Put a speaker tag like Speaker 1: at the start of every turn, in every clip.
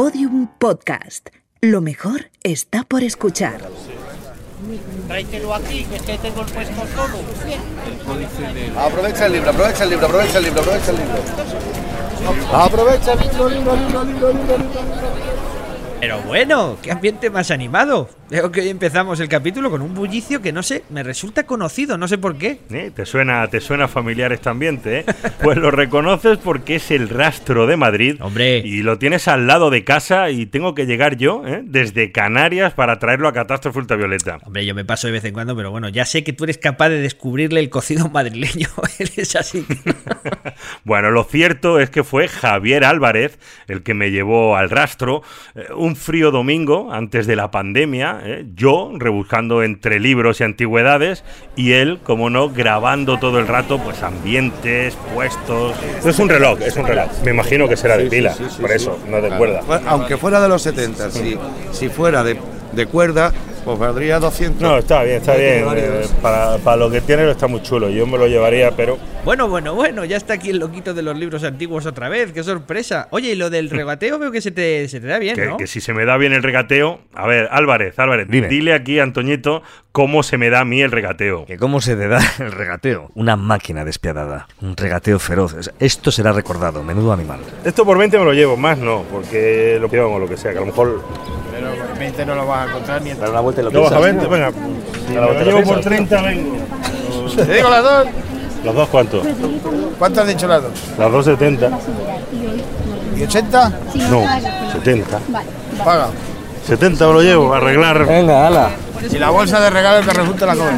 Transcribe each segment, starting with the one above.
Speaker 1: Podium Podcast. Lo mejor está por escuchar.
Speaker 2: Tráetelo aquí, que este tengo el puesto solo.
Speaker 3: Aprovecha el libro, aprovecha el libro, aprovecha el libro, aprovecha el libro. Aprovecha el libro, libro, libro, libro, libro, libro, libro.
Speaker 4: Pero bueno, qué ambiente más animado. Veo que hoy empezamos el capítulo con un bullicio que no sé, me resulta conocido, no sé por qué.
Speaker 5: ¿Eh? ¿Te, suena, ¿Te suena familiar este ambiente? ¿eh? Pues lo reconoces porque es el rastro de Madrid.
Speaker 4: Hombre.
Speaker 5: Y lo tienes al lado de casa y tengo que llegar yo ¿eh? desde Canarias para traerlo a Catástrofe Ultravioleta.
Speaker 4: Hombre, yo me paso de vez en cuando, pero bueno, ya sé que tú eres capaz de descubrirle el cocido madrileño. eres así.
Speaker 5: bueno, lo cierto es que fue Javier Álvarez el que me llevó al rastro. eh, un frío domingo antes de la pandemia, ¿eh? yo rebuscando entre libros y antigüedades y él, como no, grabando todo el rato, pues ambientes, puestos. Es un reloj, es un reloj. Me imagino que será de pila, por eso, no de cuerda.
Speaker 3: Aunque fuera de los 70, si, si fuera de, de cuerda, pues valdría 200.
Speaker 5: No, está bien, está bien. eh, para, para lo que tiene está muy chulo. Yo me lo llevaría, pero
Speaker 4: Bueno, bueno, bueno, ya está aquí el loquito de los libros antiguos otra vez, qué sorpresa. Oye, y lo del regateo veo que se te, se te da bien,
Speaker 5: que,
Speaker 4: ¿no?
Speaker 5: que si se me da bien el regateo. A ver, Álvarez, Álvarez,
Speaker 6: Dime.
Speaker 5: dile aquí a Antoñito cómo se me da a mí el regateo.
Speaker 6: ¿Que ¿Cómo se te da el regateo? Una máquina despiadada. Un regateo feroz. Es- Esto será recordado. Menudo animal.
Speaker 5: Esto por 20 me lo llevo, más no, porque lo llevo o lo que sea, que a lo mejor.
Speaker 2: Pero 20 no lo vas a encontrar ni
Speaker 6: Dar una vuelta y lo
Speaker 5: ¿Lo vas a
Speaker 6: piensas.
Speaker 5: 20? Venga, si me lo llevo por 30, vengo.
Speaker 3: ¿Te digo las dos?
Speaker 5: ¿Los dos cuántos?
Speaker 3: ¿Cuánto has dicho las dos?
Speaker 5: Las dos 70.
Speaker 3: ¿Y 80?
Speaker 5: No, 70.
Speaker 3: Paga.
Speaker 5: 70 me lo llevo, a arreglar.
Speaker 6: Venga, ala.
Speaker 3: Y la bolsa de regalo que resulta la cobre.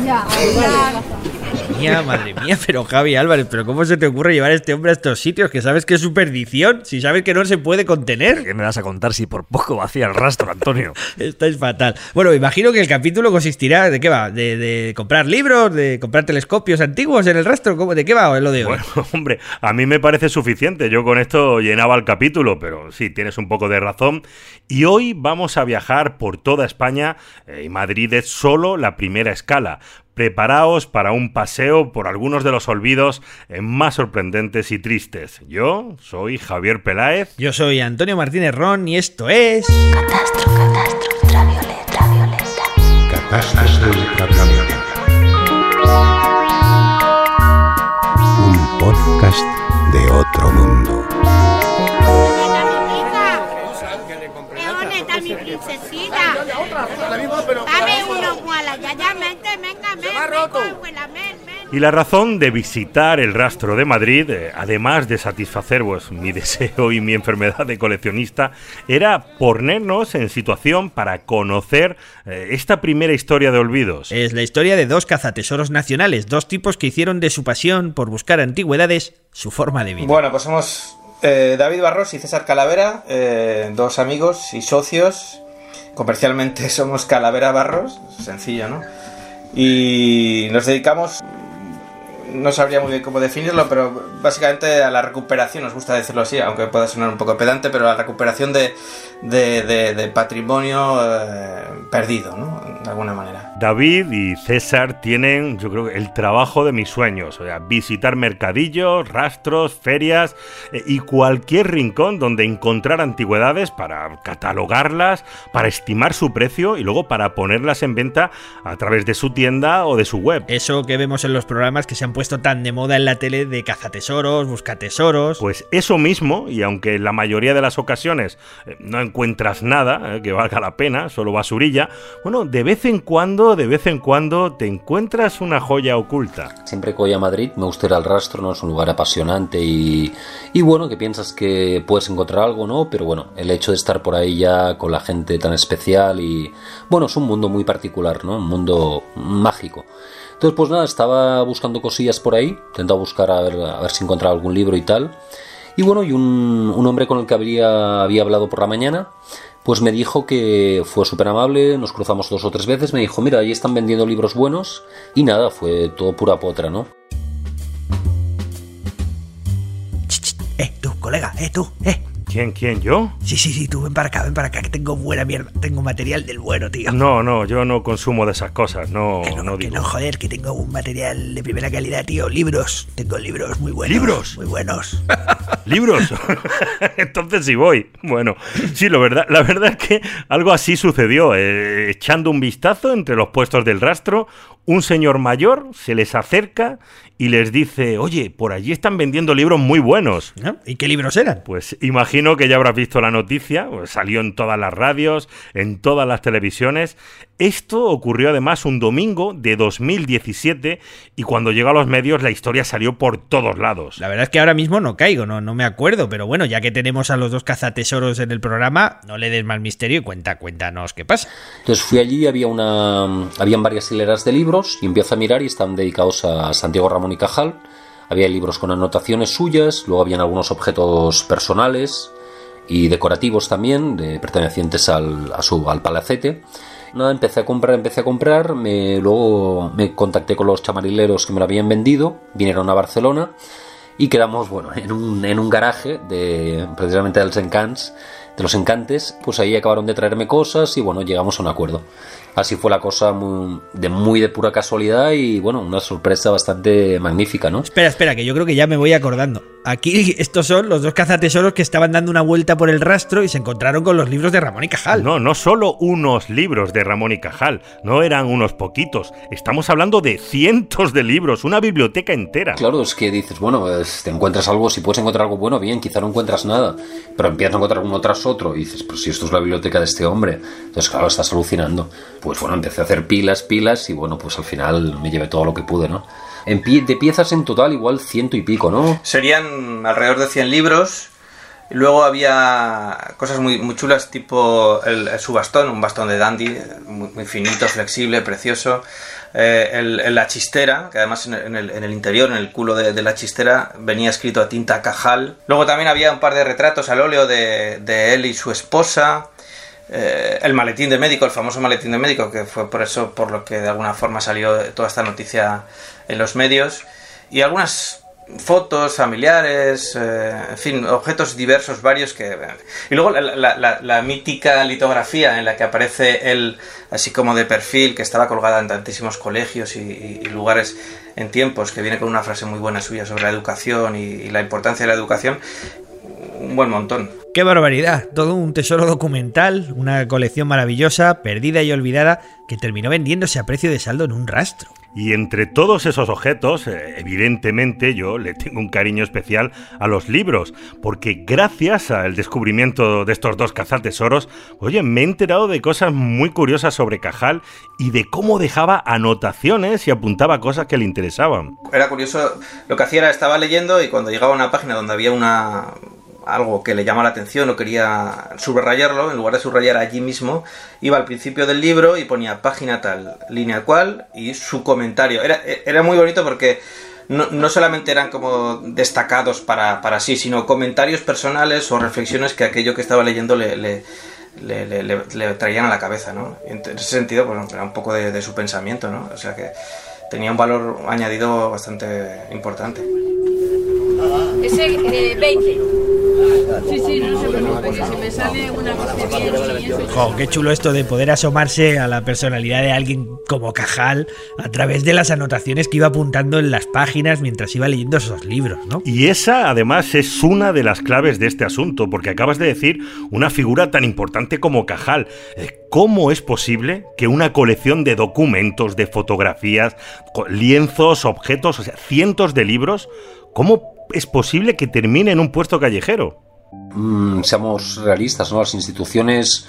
Speaker 4: Madre mía, madre mía, pero Javi Álvarez, pero ¿cómo se te ocurre llevar a este hombre a estos sitios que sabes que es su perdición? Si sabes que no se puede contener.
Speaker 6: ¿Qué me vas a contar si por poco vacía el rastro, Antonio?
Speaker 4: Estáis fatal. Bueno, imagino que el capítulo consistirá de qué va, de, de comprar libros, de comprar telescopios antiguos en el rastro, ¿Cómo- ¿de qué va lo de hoy?
Speaker 5: Bueno, hombre, a mí me parece suficiente. Yo con esto llenaba el capítulo, pero sí, tienes un poco de razón. Y hoy vamos a viajar por toda España eh, y Madrid es solo la primera escala. Preparaos para un paseo por algunos de los olvidos más sorprendentes y tristes. Yo soy Javier Peláez.
Speaker 4: Yo soy Antonio Martínez Ron y esto es...
Speaker 7: Catastro, catastro, ultravioleta, violeta.
Speaker 8: Catástrofe ultravioleta. Un podcast de otro mundo.
Speaker 5: Y la razón de visitar el rastro de Madrid, eh, además de satisfacer pues, mi deseo y mi enfermedad de coleccionista, era ponernos en situación para conocer eh, esta primera historia de olvidos.
Speaker 4: Es la historia de dos cazatesoros nacionales, dos tipos que hicieron de su pasión por buscar antigüedades su forma de vida.
Speaker 9: Bueno, pues somos eh, David Barros y César Calavera, eh, dos amigos y socios. Comercialmente somos Calavera Barros, sencillo, ¿no? Y nos dedicamos, no sabría muy bien cómo definirlo, pero básicamente a la recuperación, nos gusta decirlo así, aunque pueda sonar un poco pedante, pero a la recuperación de, de- de- de patrimonio eh, perdido, ¿no? De alguna manera.
Speaker 5: David y César tienen, yo creo, el trabajo de mis sueños. O sea, visitar mercadillos, rastros, ferias eh, y cualquier rincón donde encontrar antigüedades para catalogarlas, para estimar su precio y luego para ponerlas en venta a través de su tienda o de su web.
Speaker 4: Eso que vemos en los programas que se han puesto tan de moda en la tele de cazatesoros, buscatesoros.
Speaker 5: Pues eso mismo, y aunque en la mayoría de las ocasiones eh, no encuentras nada eh, que valga la pena, solo basurilla, bueno, de vez en cuando, de vez en cuando te encuentras una joya oculta.
Speaker 10: Siempre que voy a Madrid me gusta ir al rastro, ¿no? Es un lugar apasionante y, y bueno, que piensas que puedes encontrar algo, ¿no? Pero bueno, el hecho de estar por ahí ya con la gente tan especial y bueno, es un mundo muy particular, ¿no? Un mundo mágico. Entonces, pues nada, estaba buscando cosillas por ahí, intentaba buscar a ver, a ver si encontraba algún libro y tal. Y bueno, y un, un hombre con el que había hablado por la mañana, pues me dijo que fue súper amable, nos cruzamos dos o tres veces, me dijo, mira, ahí están vendiendo libros buenos, y nada, fue todo pura potra, ¿no?
Speaker 4: Eh, tú, colega, eh, tú, eh.
Speaker 5: ¿Quién, quién, yo?
Speaker 4: Sí, sí, sí, tú ven para acá, ven para acá, que tengo buena mierda. Tengo material del bueno, tío.
Speaker 5: No, no, yo no consumo de esas cosas, no,
Speaker 4: Que no,
Speaker 5: no
Speaker 4: que
Speaker 5: digo.
Speaker 4: no, joder, que tengo un material de primera calidad, tío. Libros. Tengo libros muy buenos.
Speaker 5: ¿Libros?
Speaker 4: Muy buenos.
Speaker 5: libros. Entonces sí voy. Bueno, sí, lo verdad, la verdad es que algo así sucedió. Eh, echando un vistazo entre los puestos del rastro, un señor mayor se les acerca y les dice, oye, por allí están vendiendo libros muy buenos.
Speaker 4: ¿Y qué libros eran?
Speaker 5: Pues imagino que ya habrás visto la noticia, pues salió en todas las radios, en todas las televisiones. Esto ocurrió además un domingo de 2017 y cuando llegó a los medios la historia salió por todos lados.
Speaker 4: La verdad es que ahora mismo no caigo, no, no me acuerdo, pero bueno, ya que tenemos a los dos cazatesoros en el programa, no le des mal misterio y cuenta, cuéntanos qué pasa.
Speaker 10: Entonces fui allí, había una, habían varias hileras de libros y empiezo a mirar y están dedicados a Santiago Ramón y Cajal. Había libros con anotaciones suyas, luego habían algunos objetos personales y decorativos también, de, pertenecientes al, a su, al palacete. Nada, empecé a comprar, empecé a comprar, me, luego me contacté con los chamarileros que me lo habían vendido, vinieron a Barcelona y quedamos, bueno, en un, en un garaje de precisamente de los Encants, de los Encantes, pues ahí acabaron de traerme cosas y bueno, llegamos a un acuerdo. Así fue la cosa muy, de muy de pura casualidad y bueno, una sorpresa bastante magnífica, ¿no?
Speaker 4: Espera, espera, que yo creo que ya me voy acordando. Aquí estos son los dos cazatesoros que estaban dando una vuelta por el rastro y se encontraron con los libros de Ramón y Cajal.
Speaker 5: No, no solo unos libros de Ramón y Cajal, no eran unos poquitos. Estamos hablando de cientos de libros, una biblioteca entera.
Speaker 10: Claro, es que dices, bueno, te encuentras algo, si puedes encontrar algo bueno, bien, quizá no encuentras nada, pero empiezas a encontrar uno tras otro y dices, pues si esto es la biblioteca de este hombre, entonces claro, estás alucinando. Pues bueno, empecé a hacer pilas, pilas y bueno, pues al final me llevé todo lo que pude, ¿no? En pie, de piezas en total igual ciento y pico, ¿no?
Speaker 9: Serían alrededor de 100 libros. Luego había cosas muy, muy chulas, tipo el, el- su bastón, un bastón de dandy, muy, muy finito, flexible, precioso. Eh, el- el- la chistera, que además en el- en el interior, en el culo de, de la chistera, venía escrito a tinta cajal. Luego también había un par de retratos al óleo de, de él y su esposa. Eh, el maletín de médico, el famoso maletín de médico, que fue por eso por lo que de alguna forma salió toda esta noticia en los medios. Y algunas fotos familiares, eh, en fin, objetos diversos, varios que... Y luego la, mítica litografía en la que aparece él así como de perfil, que estaba colgada en tantísimos colegios y, lugares en tiempos, que viene con una frase muy buena suya sobre la educación y la importancia de la educación, un buen montón.
Speaker 4: ¡Qué barbaridad! Todo un tesoro documental, una colección maravillosa, perdida y olvidada, que terminó vendiéndose a precio de saldo en un rastro.
Speaker 5: Y entre todos esos objetos, eh, evidentemente yo le tengo un cariño especial a los libros, porque gracias al descubrimiento de estos dos cazatesoros, oye, me he enterado de cosas muy curiosas sobre Cajal y de cómo dejaba anotaciones y apuntaba cosas que le interesaban.
Speaker 9: Era curioso, lo que hacía era estaba leyendo y cuando llegaba a una página donde había una algo que le llamaba la atención o quería subrayarlo, en lugar de subrayar allí mismo, iba al principio del libro y ponía página tal, línea cual y su comentario. Era, era muy bonito porque no, no solamente eran como destacados para, para sí, sino comentarios personales o reflexiones que aquello que estaba leyendo le, le, le, le- traían a la cabeza, ¿no? En ese sentido, pues era un poco de, de su pensamiento, ¿no? O sea que tenía un valor añadido bastante importante.
Speaker 11: Ese eh, 20. Sí, sí, no se preocupe, que si me sale una cosa bien y eso.
Speaker 4: Jo, qué chulo esto de poder asomarse a la personalidad de alguien como Cajal a través de las anotaciones que iba apuntando en las páginas mientras iba leyendo esos libros, ¿no?
Speaker 5: Y esa además es una de las claves de este asunto, porque acabas de decir una figura tan importante como Cajal. Eh, ¿Cómo es posible que una colección de documentos, de fotografías, lienzos, objetos, o sea, cientos de libros, cómo es posible que termine en un puesto callejero?
Speaker 10: Mm, seamos realistas, ¿no? Las instituciones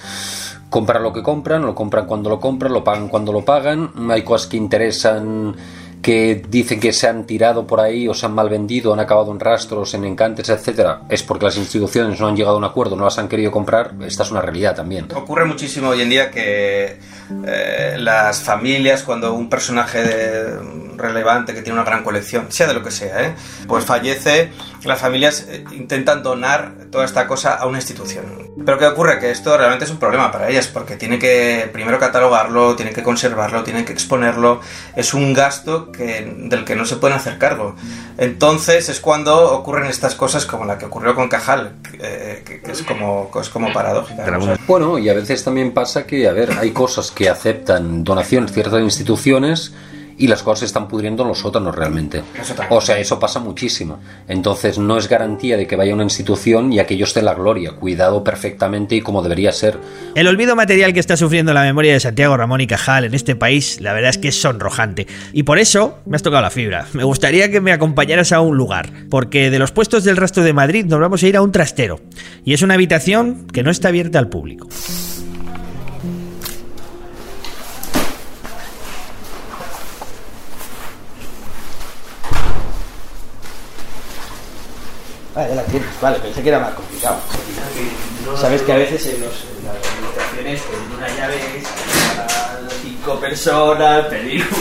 Speaker 10: compran lo que compran, lo compran cuando lo compran, lo pagan cuando lo pagan. Hay cosas que interesan que dicen que se han tirado por ahí o se han mal vendido, han acabado en rastros, en encantes, etcétera, es porque las instituciones no han llegado a un acuerdo, no las han querido comprar. Esta es una realidad también.
Speaker 9: Ocurre muchísimo hoy en día que eh, las familias, cuando un personaje de- relevante que tiene una gran colección, sea de lo que sea, ¿eh? pues fallece, las familias eh, intentan donar toda esta cosa a una institución. Pero ¿qué ocurre? Que esto realmente es un problema para ellas, porque tiene que primero catalogarlo, tiene que conservarlo, tiene que exponerlo, es un gasto que, del que no se pueden hacer cargo. Entonces es cuando ocurren estas cosas como la que ocurrió con Cajal, eh, que, que es, como, es como paradójica.
Speaker 10: Bueno, y a veces también pasa que, a ver, hay cosas que aceptan donaciones ciertas instituciones y las cosas se están pudriendo en los sótanos realmente. O sea, eso pasa muchísimo. Entonces no es garantía de que vaya a una institución y aquello esté en la gloria, cuidado perfectamente y como debería ser.
Speaker 4: El olvido material que está sufriendo la memoria de Santiago Ramón y Cajal en este país, la verdad es que es sonrojante. Y por eso me has tocado la fibra. Me gustaría que me acompañaras a un lugar, porque de los puestos del rastro de Madrid nos vamos a ir a un trastero. Y es una habitación que no está abierta al público.
Speaker 9: Ah, ya la tienes, vale, pensé que era más complicado. Sabes que a veces en, los, en las administraciones pedir una llave es para cinco personas, pedir.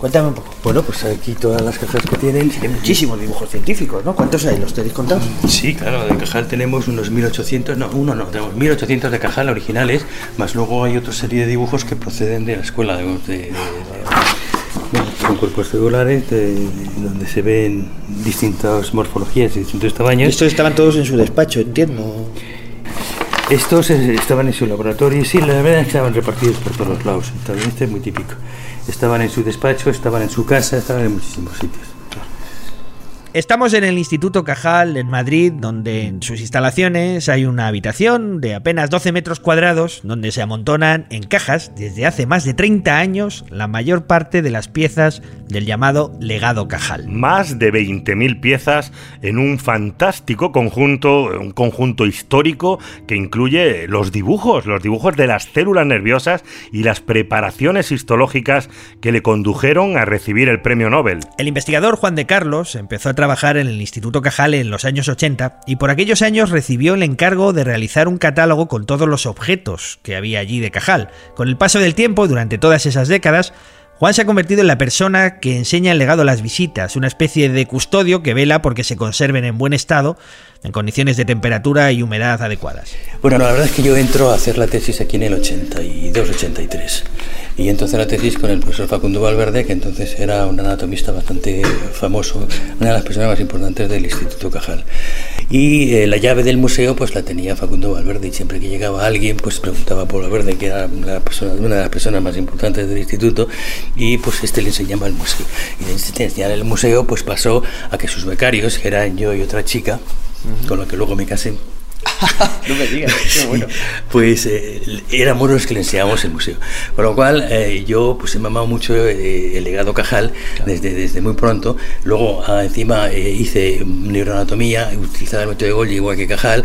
Speaker 9: Cuéntame un poco.
Speaker 12: Bueno, pues aquí todas las cajas que tienen.
Speaker 9: Hay muchísimos dibujos científicos, ¿no? ¿Cuántos hay? ¿Los tenéis contados?
Speaker 12: Sí, claro, de Cajal tenemos unos 1800, no, uno no, tenemos 1800 de Cajal originales, más luego hay otra serie de dibujos que proceden de la escuela, de, de- de- bueno, son cuerpos celulares de- donde se ven distintas morfologías y distintos tamaños.
Speaker 9: Estos estaban todos en su despacho, entiendo.
Speaker 12: Estos eh, estaban en su laboratorio sí, la verdad es que estaban repartidos por todos los lados. También este es muy típico. Estaban en su despacho, estaban en su casa, estaban en muchísimos sitios.
Speaker 4: Estamos en el Instituto Cajal en Madrid, donde en sus instalaciones hay una habitación de apenas 12 metros cuadrados, donde se amontonan en cajas desde hace más de 30 años la mayor parte de las piezas del llamado legado Cajal.
Speaker 5: Más de 20.000 piezas en un fantástico conjunto, un conjunto histórico que incluye los dibujos, los dibujos de las células nerviosas y las preparaciones histológicas que le condujeron a recibir el premio Nobel.
Speaker 4: El investigador Juan de Carlos empezó a trabajar en el Instituto Cajal en los años 80 y por aquellos años recibió el encargo de realizar un catálogo con todos los objetos que había allí de Cajal. Con el paso del tiempo, durante todas esas décadas, Juan se ha convertido en la persona que enseña el legado a las visitas, una especie de custodio que vela porque se conserven en buen estado, en condiciones de temperatura y humedad adecuadas.
Speaker 12: Bueno, la verdad es que yo entro a hacer la tesis aquí en el 82-83. Y entonces la tesis con el profesor Facundo Valverde, que entonces era un anatomista bastante famoso, una de las personas más importantes del Instituto Cajal. Y eh, la llave del museo pues la tenía Facundo Valverde y siempre que llegaba alguien pues preguntaba por Valverde, que era la persona, una de las personas más importantes del instituto, y pues este le enseñaba el museo. Y de enseñar el museo pues pasó a que sus becarios, que eran yo y otra chica, con la que luego me casé,
Speaker 9: No me digas, qué bueno.
Speaker 12: pues eh, éramos los que le enseñábamos el museo. Con lo cual eh, yo pues he mamado mucho eh, el legado Cajal desde, desde muy pronto. Luego ah, encima eh, hice neuroanatomía, utilizaba el método de Golgi igual que Cajal.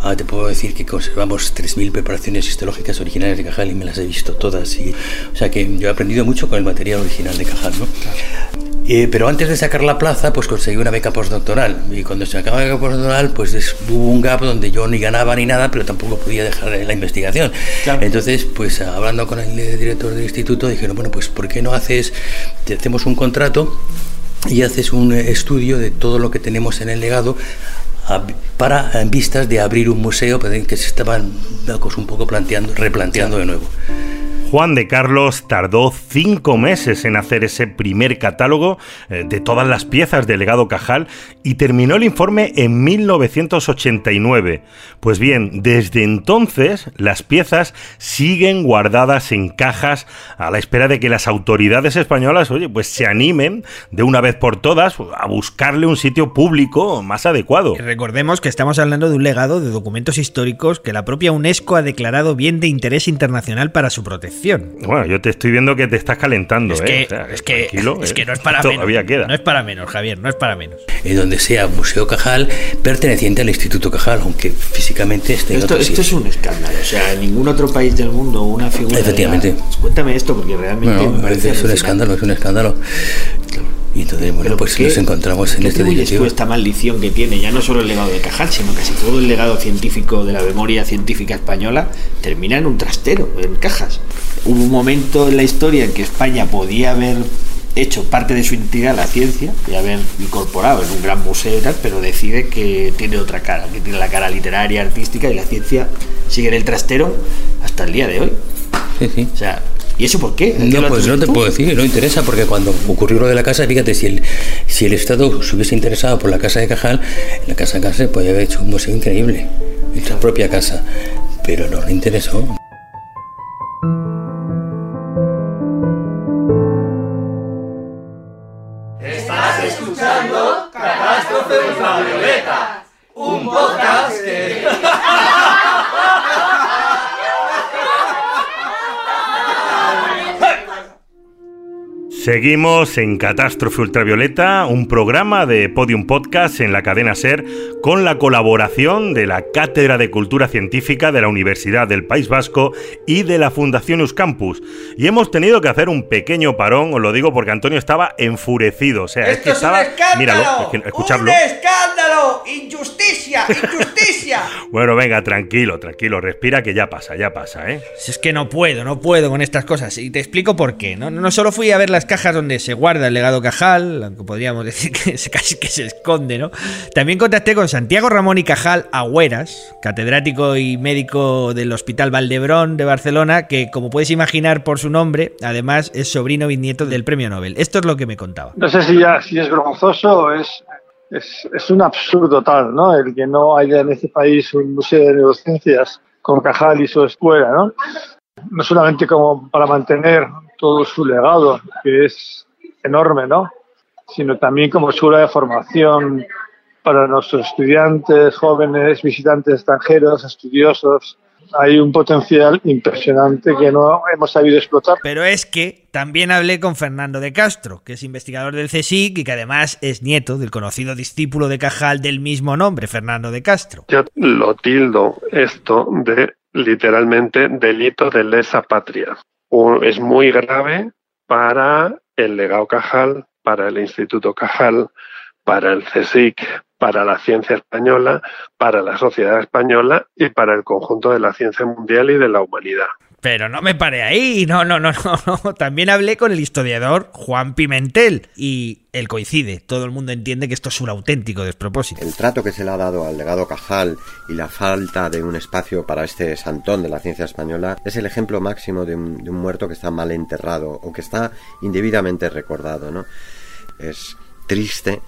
Speaker 12: Ah, te puedo decir que conservamos 3.000 preparaciones histológicas originales de Cajal y me las he visto todas. Y, o sea que yo he aprendido mucho con el material original de Cajal. ¿no? Eh, pero antes de sacar la plaza, pues conseguí una beca postdoctoral. Y cuando se acaba la beca postdoctoral, pues es- hubo un gap donde yo ni ganaba ni nada, pero tampoco podía dejar la investigación. Entonces, pues hablando con el eh, director del instituto, dijeron, bueno, pues ¿por qué no haces, te hacemos un contrato y haces un eh, estudio de todo lo que tenemos en el legado para en vistas de abrir un museo pues, que se estaban un poco planteando, replanteando de nuevo.
Speaker 5: Juan de Carlos tardó cinco meses en hacer ese primer catálogo eh, de todas las piezas del legado Cajal y terminó el informe en 1989. Pues bien, desde entonces las piezas siguen guardadas en cajas a la espera de que las autoridades españolas, oye, pues se animen de una vez por todas a buscarle un sitio público más adecuado.
Speaker 4: Recordemos que estamos hablando de un legado de documentos históricos que la propia UNESCO ha declarado bien de interés internacional para su protección.
Speaker 5: Bueno, yo te estoy viendo que te estás calentando,
Speaker 4: Es
Speaker 5: ¿eh?
Speaker 4: que,
Speaker 5: O sea,
Speaker 4: es que,
Speaker 5: tranquilo,
Speaker 4: es
Speaker 5: ¿eh?
Speaker 4: que no es para
Speaker 5: Todavía
Speaker 4: menos.
Speaker 5: queda.
Speaker 4: No es para menos, Javier, no es para menos.
Speaker 12: Eh, donde sea Museo Cajal, perteneciente al Instituto Cajal, aunque físicamente esté en
Speaker 9: Esto,
Speaker 12: otro
Speaker 9: esto
Speaker 12: sitio.
Speaker 9: es un escándalo. O sea, en ningún otro país del mundo una figura. de la-
Speaker 12: Efectivamente.
Speaker 9: Cuéntame esto porque realmente.
Speaker 12: Bueno,
Speaker 9: me parece
Speaker 12: es un escándalo, es un escándalo. Y entonces, bueno, pues
Speaker 9: ¿por qué-
Speaker 12: nos encontramos en este directivo.
Speaker 9: esta maldición que tiene ya no solo el legado de Cajal, sino casi todo el legado científico de la memoria científica española termina en un trastero, en cajas. Hubo un momento en la historia en que España podía haber hecho parte de su identidad la ciencia y haber incorporado en un gran museo y tal, pero decide que tiene otra cara, que tiene la cara literaria, artística y la ciencia sigue en el trastero hasta el día de hoy.
Speaker 12: Sí, sí.
Speaker 9: O sea, ¿Y eso por qué?
Speaker 12: No, pues no te puedo decir, no interesa, porque cuando ocurrió lo de la casa, fíjate, si el, si el Estado se hubiese interesado por la casa de Cajal, la casa de Cajal podría haber hecho un museo increíble, en su propia casa, pero no le interesó.
Speaker 13: Estás escuchando Catástrofe Ultravioleta, un podcast que...
Speaker 5: Seguimos en Catástrofe Ultravioleta, un programa de Podium Podcast en la cadena Ser con la colaboración de la Cátedra de Cultura Científica de la Universidad del País Vasco y de la Fundación Euskampus. Y hemos tenido que hacer un pequeño parón, os lo digo porque Antonio estaba enfurecido. O sea, es que
Speaker 2: ¡Esto
Speaker 5: estaba.
Speaker 2: es un escándalo!
Speaker 5: Míralo, es que- escuchadlo.
Speaker 2: ¡Un escándalo! ¡Injusticia! ¡Injusticia!
Speaker 5: Bueno, venga, tranquilo, tranquilo, respira que ya pasa, ya pasa, ¿eh?
Speaker 4: Si es que no puedo, no puedo con estas cosas. Y te explico por qué. No, no solo fui a ver las cajas donde se guarda el legado Cajal, aunque podríamos decir que casi que se esconde, ¿no? También contacté con Santiago Ramón y Cajal Agüeras, catedrático y médico del Hospital Valdebrón de Barcelona, que como puedes imaginar por su nombre, además es sobrino bisnieto del premio Nobel. Esto es lo que me contaba.
Speaker 14: No sé si, ya, si es vergonzoso o es, es, es un absurdo tal, ¿no? El que no haya en este país un museo de neurociencias con Cajal y su escuela, ¿no? No solamente como para mantener todo su legado, que es enorme, ¿no? Sino también como escuela de formación para nuestros estudiantes, jóvenes, visitantes extranjeros, estudiosos. Hay un potencial impresionante que no hemos sabido explotar.
Speaker 4: Pero es que también hablé con Fernando de Castro, que es investigador del CSIC y que además es nieto del conocido discípulo de Cajal del mismo nombre, Fernando de Castro.
Speaker 15: Yo lo tildo esto de literalmente delito de lesa patria. Es muy grave para el legado Cajal, para el Instituto Cajal, para el CSIC, para la ciencia española, para la sociedad española y para el conjunto de la ciencia mundial y de la humanidad.
Speaker 4: Pero no me paré ahí, no, no, no, no. También hablé con el historiador Juan Pimentel y él coincide. Todo el mundo entiende que esto es un auténtico despropósito.
Speaker 16: El trato que se le ha dado al legado Cajal y la falta de un espacio para este santón de la ciencia española es el ejemplo máximo de un, de un muerto que está mal enterrado o que está indebidamente recordado, ¿no? Es triste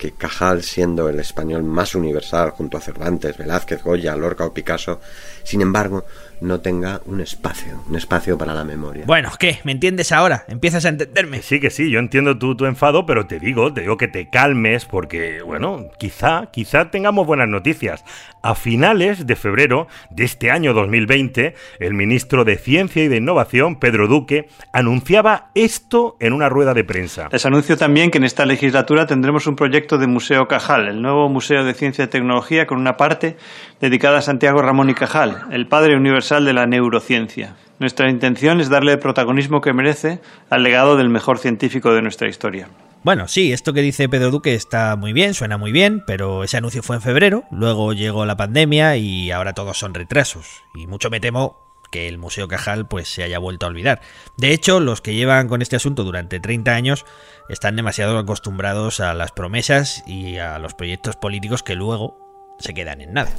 Speaker 16: que Cajal, siendo el español más universal junto a Cervantes, Velázquez, Goya, Lorca o Picasso, sin embargo, no tenga un espacio, un espacio para la memoria.
Speaker 4: Bueno, ¿qué? ¿Me entiendes ahora? ¿Empiezas a entenderme?
Speaker 5: Sí, que sí, yo entiendo tu, tu enfado, pero te digo, te digo que te calmes porque, bueno, quizá, quizá tengamos buenas noticias. A finales de febrero de este año 2020, el ministro de Ciencia y de Innovación, Pedro Duque, anunciaba esto en una rueda de prensa.
Speaker 17: Les anuncio también que en esta legislatura tendremos un proyecto de Museo Cajal, el nuevo Museo de Ciencia y Tecnología con una parte dedicada a Santiago Ramón y Cajal, el padre universal de la neurociencia. Nuestra intención es darle el protagonismo que merece al legado del mejor científico de nuestra historia.
Speaker 4: Bueno, sí, esto que dice Pedro Duque está muy bien, suena muy bien, pero ese anuncio fue en febrero, luego llegó la pandemia y ahora todos son retrasos. Y mucho me temo que el Museo Cajal pues se haya vuelto a olvidar. De hecho, los que llevan con este asunto durante 30 años están demasiado acostumbrados a las promesas y a los proyectos políticos que luego se quedan en nada.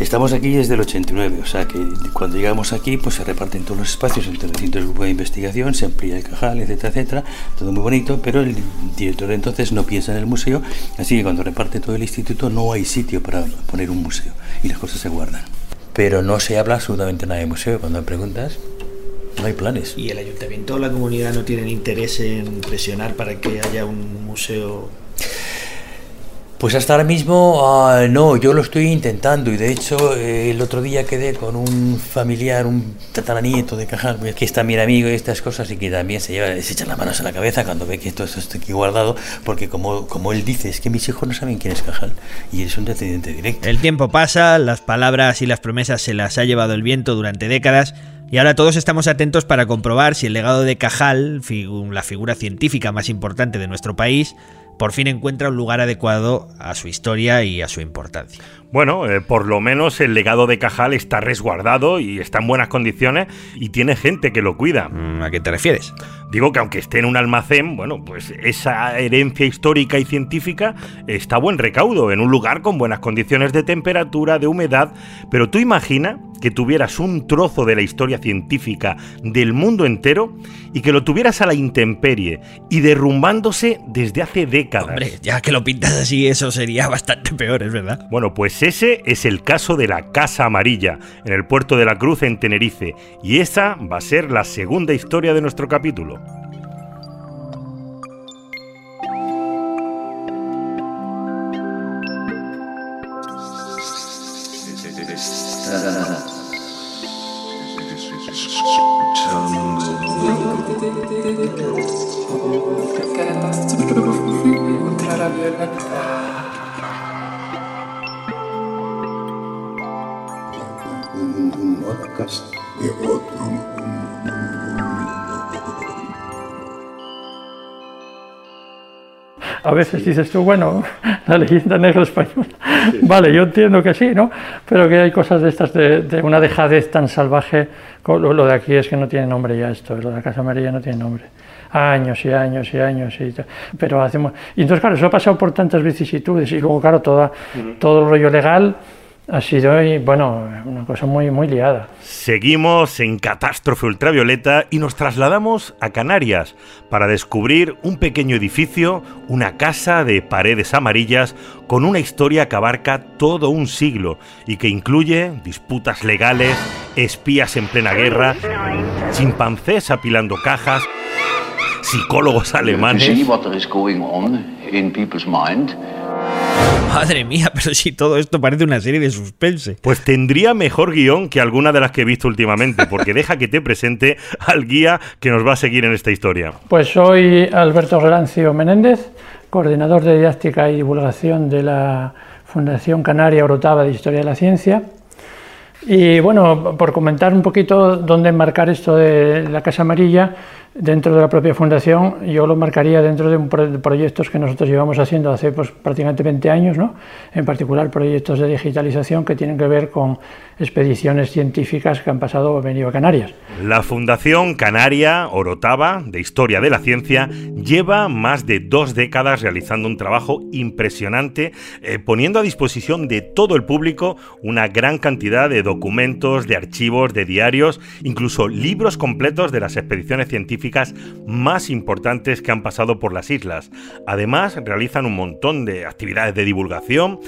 Speaker 12: Estamos aquí desde el 89, o sea que cuando llegamos aquí pues se reparten todos los espacios entre distintos grupos de investigación, se amplía el cajal, etcétera, etcétera, todo muy bonito, pero el director entonces no piensa en el museo, así que cuando reparte todo el instituto no hay sitio para poner un museo y las cosas se guardan. Pero no se habla absolutamente nada de museo, cuando me preguntas no hay planes.
Speaker 4: ¿Y el ayuntamiento o la comunidad no tienen interés en presionar para que haya un museo
Speaker 12: Pues hasta ahora mismo ah, no, yo lo estoy intentando y de hecho eh, el otro día quedé con un familiar, un tataranieto de Cajal, que es también amigo y estas cosas y que también se, lleva, se echa las manos a la cabeza cuando ve que esto, esto está aquí guardado, porque como, como él dice, es que mis hijos no saben quién es Cajal y es un descendiente directo.
Speaker 4: El tiempo pasa, las palabras y las promesas se las ha llevado el viento durante décadas y ahora todos estamos atentos para comprobar si el legado de Cajal, la figura científica más importante de nuestro país, por fin encuentra un lugar adecuado a su historia y a su importancia.
Speaker 5: Bueno, eh, por lo menos el legado de Cajal está resguardado y está en buenas condiciones y tiene gente que lo cuida.
Speaker 4: ¿A qué te refieres?
Speaker 5: Digo que aunque esté en un almacén, bueno, pues esa herencia histórica y científica está a buen recaudo, en un lugar con buenas condiciones de temperatura, de humedad, pero tú imagina que tuvieras un trozo de la historia científica del mundo entero y que lo tuvieras a la intemperie y derrumbándose desde hace décadas.
Speaker 4: Hombre, ya que lo pintas así, eso sería bastante peor, es verdad.
Speaker 5: Bueno, pues ese es el caso de la Casa Amarilla, en el puerto de la Cruz, en Tenerife, y esa va a ser la segunda historia de nuestro capítulo.
Speaker 8: Un podcast de otro
Speaker 18: A veces dices tú, bueno, la leyenda negra española. Vale, yo entiendo que sí, ¿no? Pero que hay cosas de estas, de, de una dejadez tan salvaje. Lo, lo, de aquí es que no tiene nombre ya esto, lo de la Casa Amarilla no tiene nombre. Años y años y años y Pero hacemos. Y entonces, claro, eso ha pasado por tantas vicisitudes y luego, claro, toda, todo el rollo legal ha sido, bueno, una cosa muy, muy liada.
Speaker 5: Seguimos en Catástrofe Ultravioleta y nos trasladamos a Canarias para descubrir un pequeño edificio, una casa de paredes amarillas con una historia que abarca todo un siglo y que incluye disputas legales, espías en plena guerra, chimpancés apilando cajas, psicólogos alemanes.
Speaker 4: Madre mía, pero si todo esto parece una serie de suspense.
Speaker 5: Pues tendría mejor guion que alguna de las que he visto últimamente, porque deja que te presente al guía que nos va a seguir en esta historia.
Speaker 18: Pues soy Alberto Gerancio Menéndez, coordinador de didáctica y divulgación de la Fundación Canaria Orotava de Historia de la Ciencia. Y bueno, por comentar un poquito dónde enmarcar esto de la Casa Amarilla, dentro de la propia fundación, yo lo marcaría dentro de, proyectos que nosotros llevamos haciendo hace pues, prácticamente 20 años, ¿no? en particular proyectos de digitalización que tienen que ver con expediciones científicas que han pasado o venido a Canarias.
Speaker 5: La Fundación Canaria Orotava de Historia de la Ciencia lleva más de dos décadas realizando un trabajo impresionante, eh, poniendo a disposición de todo el público una gran cantidad de documentos, de archivos, de diarios, incluso libros completos de las expediciones científicas más importantes que han pasado por las islas. Además, realizan un montón de actividades de divulgación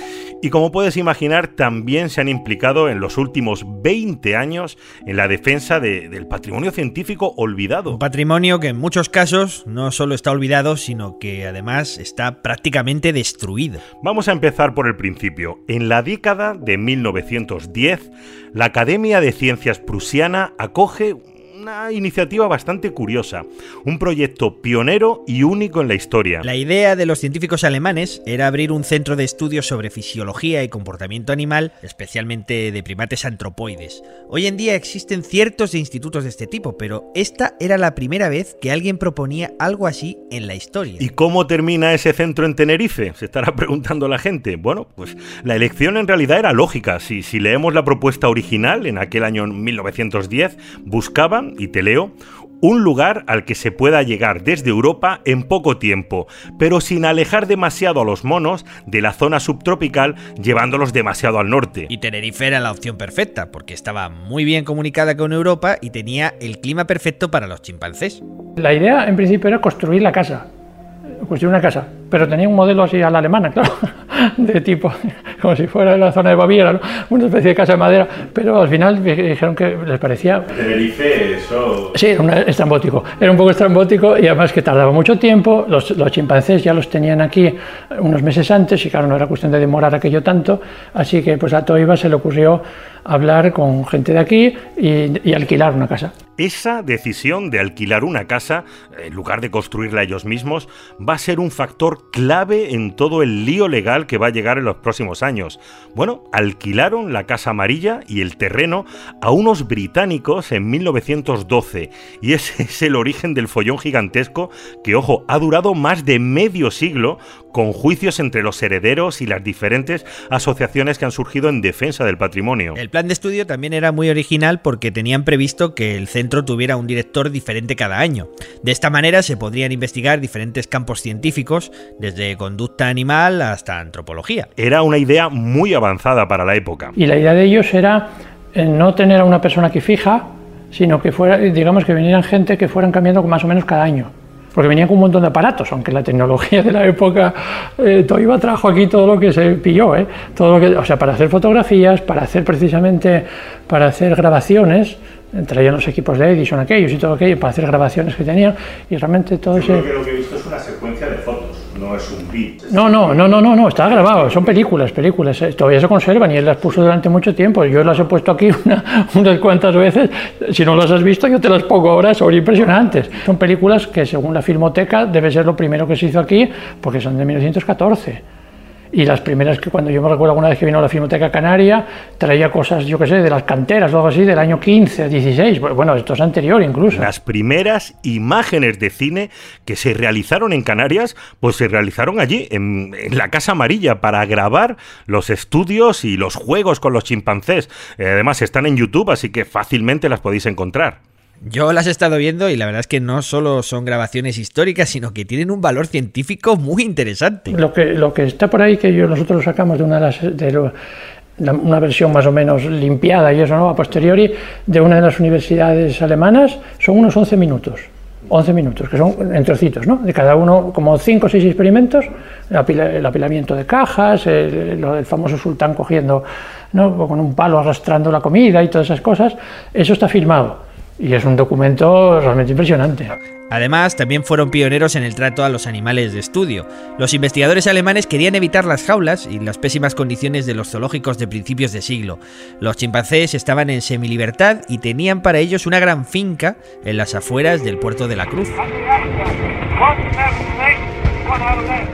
Speaker 5: y como puedes imaginar, también se han implicado en los últimos 20 años en la defensa de, del patrimonio científico olvidado.
Speaker 4: Un patrimonio que en muchos casos no solo está olvidado, sino que además está prácticamente destruido.
Speaker 5: Vamos a empezar por el principio. En la década de 1910, la Academia de Ciencias Prusiana acoge una iniciativa bastante curiosa, un proyecto pionero y único en la historia.
Speaker 4: La idea de los científicos alemanes era abrir un centro de estudios sobre fisiología y comportamiento animal, especialmente de primates antropoides. Hoy en día existen ciertos institutos de este tipo, pero esta era la primera vez que alguien proponía algo así en la historia.
Speaker 5: ¿Y cómo termina ese centro en Tenerife? Se estará preguntando la gente. Bueno, pues la elección en realidad era lógica. Si, si leemos la propuesta original en aquel año 1910, buscaban y te leo, un lugar al que se pueda llegar desde Europa en poco tiempo, pero sin alejar demasiado a los monos de la zona subtropical, llevándolos demasiado al norte.
Speaker 4: Y Tenerife era la opción perfecta, porque estaba muy bien comunicada con Europa y tenía el clima perfecto para los chimpancés.
Speaker 18: La idea en principio era construir la casa, construir una casa, pero tenía un modelo así a la alemana, claro, de tipo, como si fuera en la zona de Baviera, ¿no? una especie de casa de madera, pero al final dijeron que les parecía...
Speaker 5: Tenerife, eso...
Speaker 18: Sí, era un estrambótico, era un poco estrambótico y además que tardaba mucho tiempo, los, los, chimpancés ya los tenían aquí unos meses antes y claro, no era cuestión de demorar aquello tanto, así que pues a Toiva se le ocurrió hablar con gente de aquí y, y alquilar una casa.
Speaker 5: Esa decisión de alquilar una casa, en lugar de construirla ellos mismos, va a ser un factor clave en todo el lío legal que va a llegar en los próximos años. Bueno, alquilaron la Casa Amarilla y el terreno a unos británicos en 1912 y ese es el origen del follón gigantesco que, ojo, ha durado más de medio siglo con juicios entre los herederos y las diferentes asociaciones que han surgido en defensa del patrimonio.
Speaker 4: El plan de estudio también era muy original porque tenían previsto que el centro tuviera un director diferente cada año. De esta manera se podrían investigar diferentes campos científicos, desde conducta animal hasta antropología.
Speaker 5: Era una idea muy avanzada para la época.
Speaker 18: Y la idea de ellos era no tener a una persona aquí fija, sino que fuera, digamos que vinieran gente que fueran cambiando más o menos cada año porque venían con un montón de aparatos, aunque la tecnología de la época, eh, Toiba trajo aquí todo lo que se pilló, ¿eh? todo lo que, o sea, para hacer fotografías, para hacer precisamente, para hacer grabaciones, traían los equipos de Edison aquellos y todo aquello, para hacer grabaciones que tenían, y realmente todo ese...
Speaker 5: Creo que lo que he visto es una secuencia no no
Speaker 18: no, no, no, no, está grabado, son películas, películas, eh, todavía se conservan y él las puso durante mucho tiempo. Yo las he puesto aquí una, unas cuantas veces, si no las has visto yo te las pongo ahora, son impresionantes. Son películas que según la Filmoteca debe ser lo primero que se hizo aquí porque son de 1914. Y las primeras que cuando yo me recuerdo alguna vez que vino a la Filmoteca Canaria, traía cosas, yo qué sé, de las canteras o algo así, del año 15, 16. Bueno, esto es anterior incluso.
Speaker 5: Las primeras imágenes de cine que se realizaron en Canarias, pues se realizaron allí, en, la Casa Amarilla, para grabar los estudios y los juegos con los chimpancés. Eh, además, están en YouTube, así que fácilmente las podéis encontrar.
Speaker 4: Yo las he estado viendo y la verdad es que no solo son grabaciones históricas, sino que tienen un valor científico muy interesante.
Speaker 18: Lo que, lo que está por ahí, que yo, nosotros lo sacamos de una de las... De lo, una versión más o menos limpiada y eso, ¿no? A posteriori, de una de las universidades alemanas, son unos 11 minutos. 11 minutos, que son en trocitos, ¿no? De cada uno, como 5 o 6 experimentos, el, apila, el apilamiento de cajas, el, el, famoso sultán cogiendo, ¿no? Con un palo arrastrando la comida y todas esas cosas, eso está filmado y es un documento realmente impresionante.
Speaker 4: Además, también fueron pioneros en el trato a los animales de estudio. Los investigadores alemanes querían evitar las jaulas y las pésimas condiciones de los zoológicos de principios de siglo. Los chimpancés estaban en semilibertad y tenían para ellos una gran finca en las afueras del puerto de la Cruz.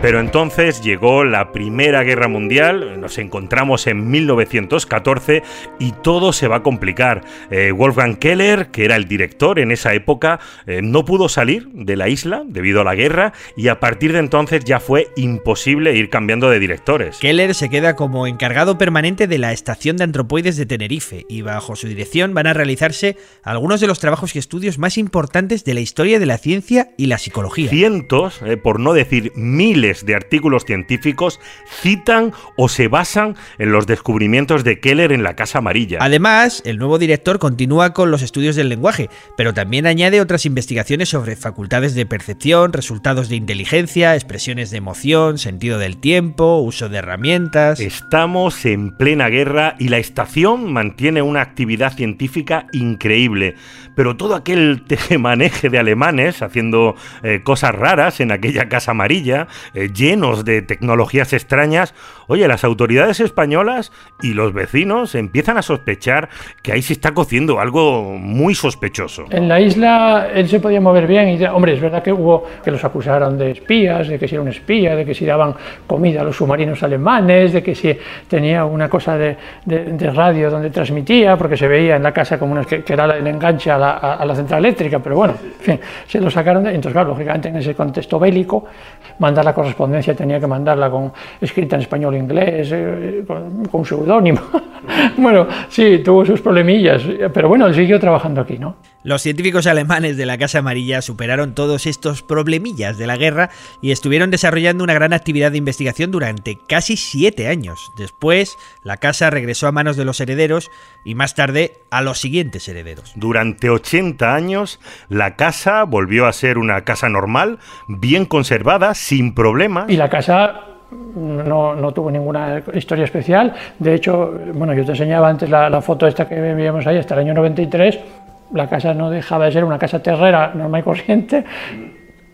Speaker 5: Pero entonces llegó la Primera Guerra Mundial, nos encontramos en 1914 y todo se va a complicar. Eh, Wolfgang Keller, que era el director en esa época, eh, no pudo salir de la isla debido a la guerra y a partir de entonces ya fue imposible ir cambiando de directores.
Speaker 4: Keller se queda como encargado permanente de la estación de antropoides de Tenerife y bajo su dirección van a realizarse algunos de los trabajos y estudios más importantes de la historia de la ciencia y la psicología.
Speaker 5: Cientos, eh, por no decir miles de artículos científicos citan o se basan en los descubrimientos de Keller en la Casa Amarilla.
Speaker 4: Además, el nuevo director continúa con los estudios del lenguaje, pero también añade otras investigaciones sobre facultades de percepción, resultados de inteligencia, expresiones de emoción, sentido del tiempo, uso de herramientas.
Speaker 5: Estamos en plena guerra y la estación mantiene una actividad científica increíble, pero todo aquel tejemaneje de alemanes haciendo eh, cosas raras en aquella Casa Amarilla, eh, llenos de tecnologías extrañas, oye, las autoridades españolas y los vecinos empiezan a sospechar que ahí se está cociendo algo muy sospechoso.
Speaker 18: En la isla él se podía mover bien y, hombre, es verdad que hubo que los acusaron de espías, de que si era un espía, de que si daban comida a los submarinos alemanes, de que si tenía una cosa de, de, de radio donde transmitía, porque se veía en la casa como una, que, que era el enganche a la, a, la, central eléctrica, pero bueno, en fin, se lo sacaron de, entonces claro, lógicamente en ese contexto bélico, mandar la correspondencia tenía que mandarla con escrita en español e inglés, eh, con, con seudónimo. bueno, sí, tuvo sus problemillas, pero bueno, él siguió trabajando aquí, ¿no?
Speaker 4: Los científicos alemanes de la Casa Amarilla superaron todos estos problemillas de la guerra y estuvieron desarrollando una gran actividad de investigación durante casi siete años. Después, la casa regresó a manos de los herederos y más tarde a los siguientes herederos.
Speaker 5: Durante 80 años, la casa volvió a ser una casa normal, bien conservada, sin problemas.
Speaker 18: Y la casa no, no, tuvo ninguna historia especial. De hecho, bueno, yo te enseñaba antes la, foto esta que veíamos ahí hasta el año 93 la casa no dejaba de ser una casa terrera normal y corriente,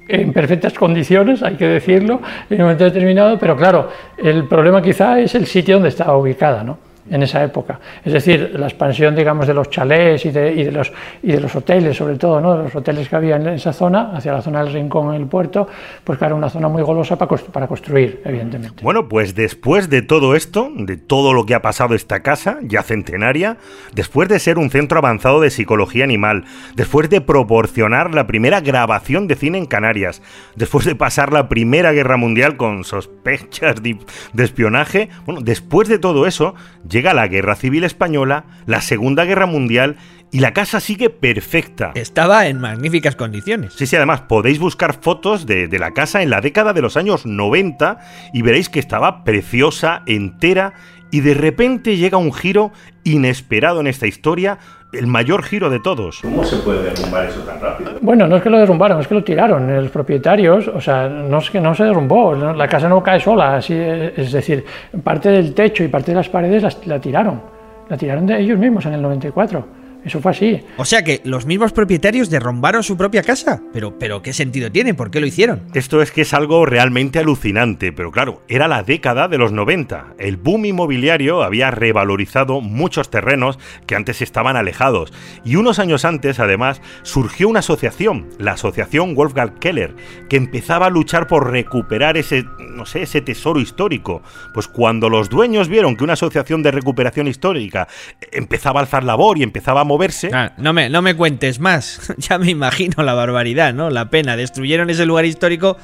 Speaker 18: en perfectas condiciones, hay que decirlo, en un momento determinado, pero claro, el problema quizá es el sitio donde estaba ubicada, ¿no? En esa época. Es decir, la expansión, digamos, de los chalés y de, y de, los, y de los hoteles, sobre todo, ¿no? de los hoteles que había en esa zona, hacia la zona del Rincón, en el puerto, pues era una zona muy golosa para, para construir, evidentemente.
Speaker 5: Bueno, pues después de todo esto, de todo lo que ha pasado esta casa, ya centenaria, después de ser un centro avanzado de psicología animal, después de proporcionar la primera grabación de cine en Canarias, después de pasar la Primera Guerra Mundial con sospechas de, de espionaje, bueno, después de todo eso, llega la Guerra Civil Española, la Segunda Guerra Mundial y la casa sigue perfecta.
Speaker 4: Estaba en magníficas condiciones.
Speaker 5: Sí, sí, además podéis buscar fotos de, de, la casa en la década de los años 90 y veréis que estaba preciosa, entera y de repente llega un giro inesperado en esta historia, el mayor giro de todos.
Speaker 19: ¿Cómo se puede derrumbar eso tan rápido?
Speaker 18: Bueno, no es que lo derrumbaron, es que lo tiraron los propietarios, o sea, no es que no se derrumbó, la casa no cae sola, así, es decir, parte del techo y parte de las paredes la, la tiraron, la tiraron de ellos mismos en el 94 Eso fue así.
Speaker 4: O sea que los mismos propietarios derrumbaron su propia casa. Pero, pero ¿qué sentido tiene? ¿Por qué lo hicieron?
Speaker 5: Esto es que es algo realmente alucinante, pero claro, era la década de los 90. El boom inmobiliario había revalorizado muchos terrenos que antes estaban alejados. Y unos años antes, además, surgió una asociación, la Asociación Wolfgang Keller, que empezaba a luchar por recuperar ese, no sé, ese tesoro histórico. Pues cuando los dueños vieron que una asociación de recuperación histórica empezaba a alzar labor y empezaba a moverse.
Speaker 4: Ah, no, me, no me cuentes más. ya me imagino la barbaridad, ¿no? La pena. Destruyeron ese lugar histórico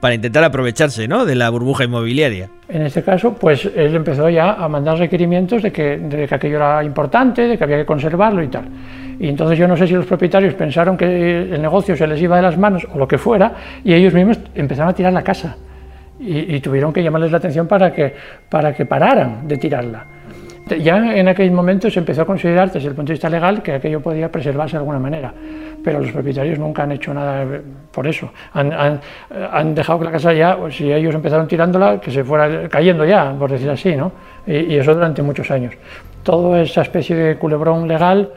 Speaker 4: para intentar aprovecharse, ¿no? De la burbuja inmobiliaria.
Speaker 18: En este caso, pues él empezó ya a mandar requerimientos de que, de que aquello era importante, de que había que conservarlo y tal. Y entonces yo no sé si los propietarios pensaron que el negocio se les iba de las manos o lo que fuera, y ellos mismos empezaron a tirar la casa. Y, y tuvieron que llamarles la atención para que, para que pararan de tirarla. Ya en aquel momento se empezó a considerar desde el punto de vista legal que aquello podía preservarse de alguna manera, pero los propietarios nunca han hecho nada por eso. Han, han, han dejado que la casa ya, si ellos empezaron tirándola, que se fuera cayendo ya, por decir así, ¿no? Y, y eso durante muchos años. Toda esa especie de culebrón legal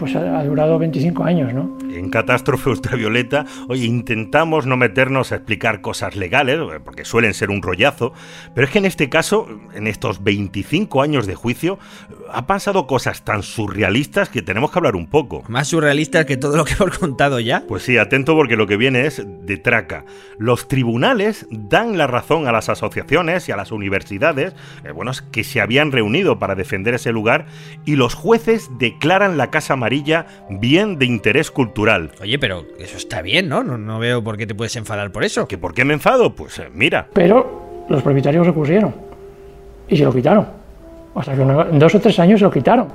Speaker 18: pues ha, ha, durado 25 años, ¿no?
Speaker 5: En Catástrofe Ultravioleta, oye, intentamos no meternos a explicar cosas legales, porque suelen ser un rollazo, pero es que en este caso, en estos 25 años de juicio, ha pasado cosas tan surrealistas que tenemos que hablar un poco.
Speaker 4: Más surrealistas que todo lo que hemos contado ya.
Speaker 5: Pues sí, atento porque lo que viene es de traca. Los tribunales dan la razón a las asociaciones y a las universidades, eh, bueno, que se habían reunido para defender ese lugar, y los jueces declaran la Casa María bien de interés cultural.
Speaker 4: Oye, pero eso está bien, ¿no? ¿no? No, veo por qué te puedes enfadar por eso.
Speaker 5: ¿Que por qué me enfado? Pues eh, mira.
Speaker 18: Pero los propietarios recurrieron y se lo quitaron. O sea, que en dos o tres años se lo quitaron.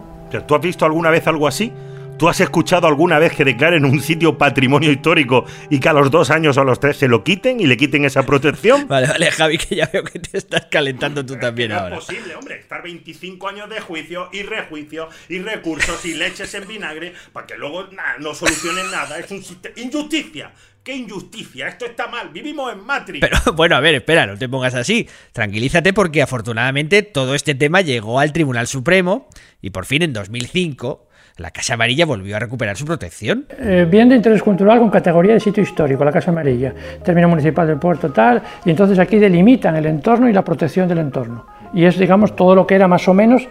Speaker 5: ¿Tú has visto alguna vez algo así? ¿Tú has escuchado alguna vez que declaren un sitio patrimonio histórico y que a los dos años o a los tres se lo quiten y le quiten esa protección?
Speaker 4: Vale, vale, Javi, que ya veo que te estás calentando tú también
Speaker 5: no
Speaker 4: ahora.
Speaker 5: Es posible, hombre, estar 25 años de juicio y rejuicio y recursos y leches en vinagre para que luego nah, no solucionen nada. Es un injusticia. ¡Qué injusticia! Esto está mal. Vivimos en Matrix.
Speaker 4: Pero bueno, a ver, espera, no te pongas así. Tranquilízate porque afortunadamente todo este tema llegó al Tribunal Supremo y por fin en 2005 la Casa Amarilla volvió a recuperar su protección.
Speaker 18: Eh, bien de interés cultural con categoría de sitio histórico, la Casa Amarilla, término municipal del puerto tal, y entonces aquí delimitan el entorno y la protección del entorno. Y es, digamos, todo lo que era más o menos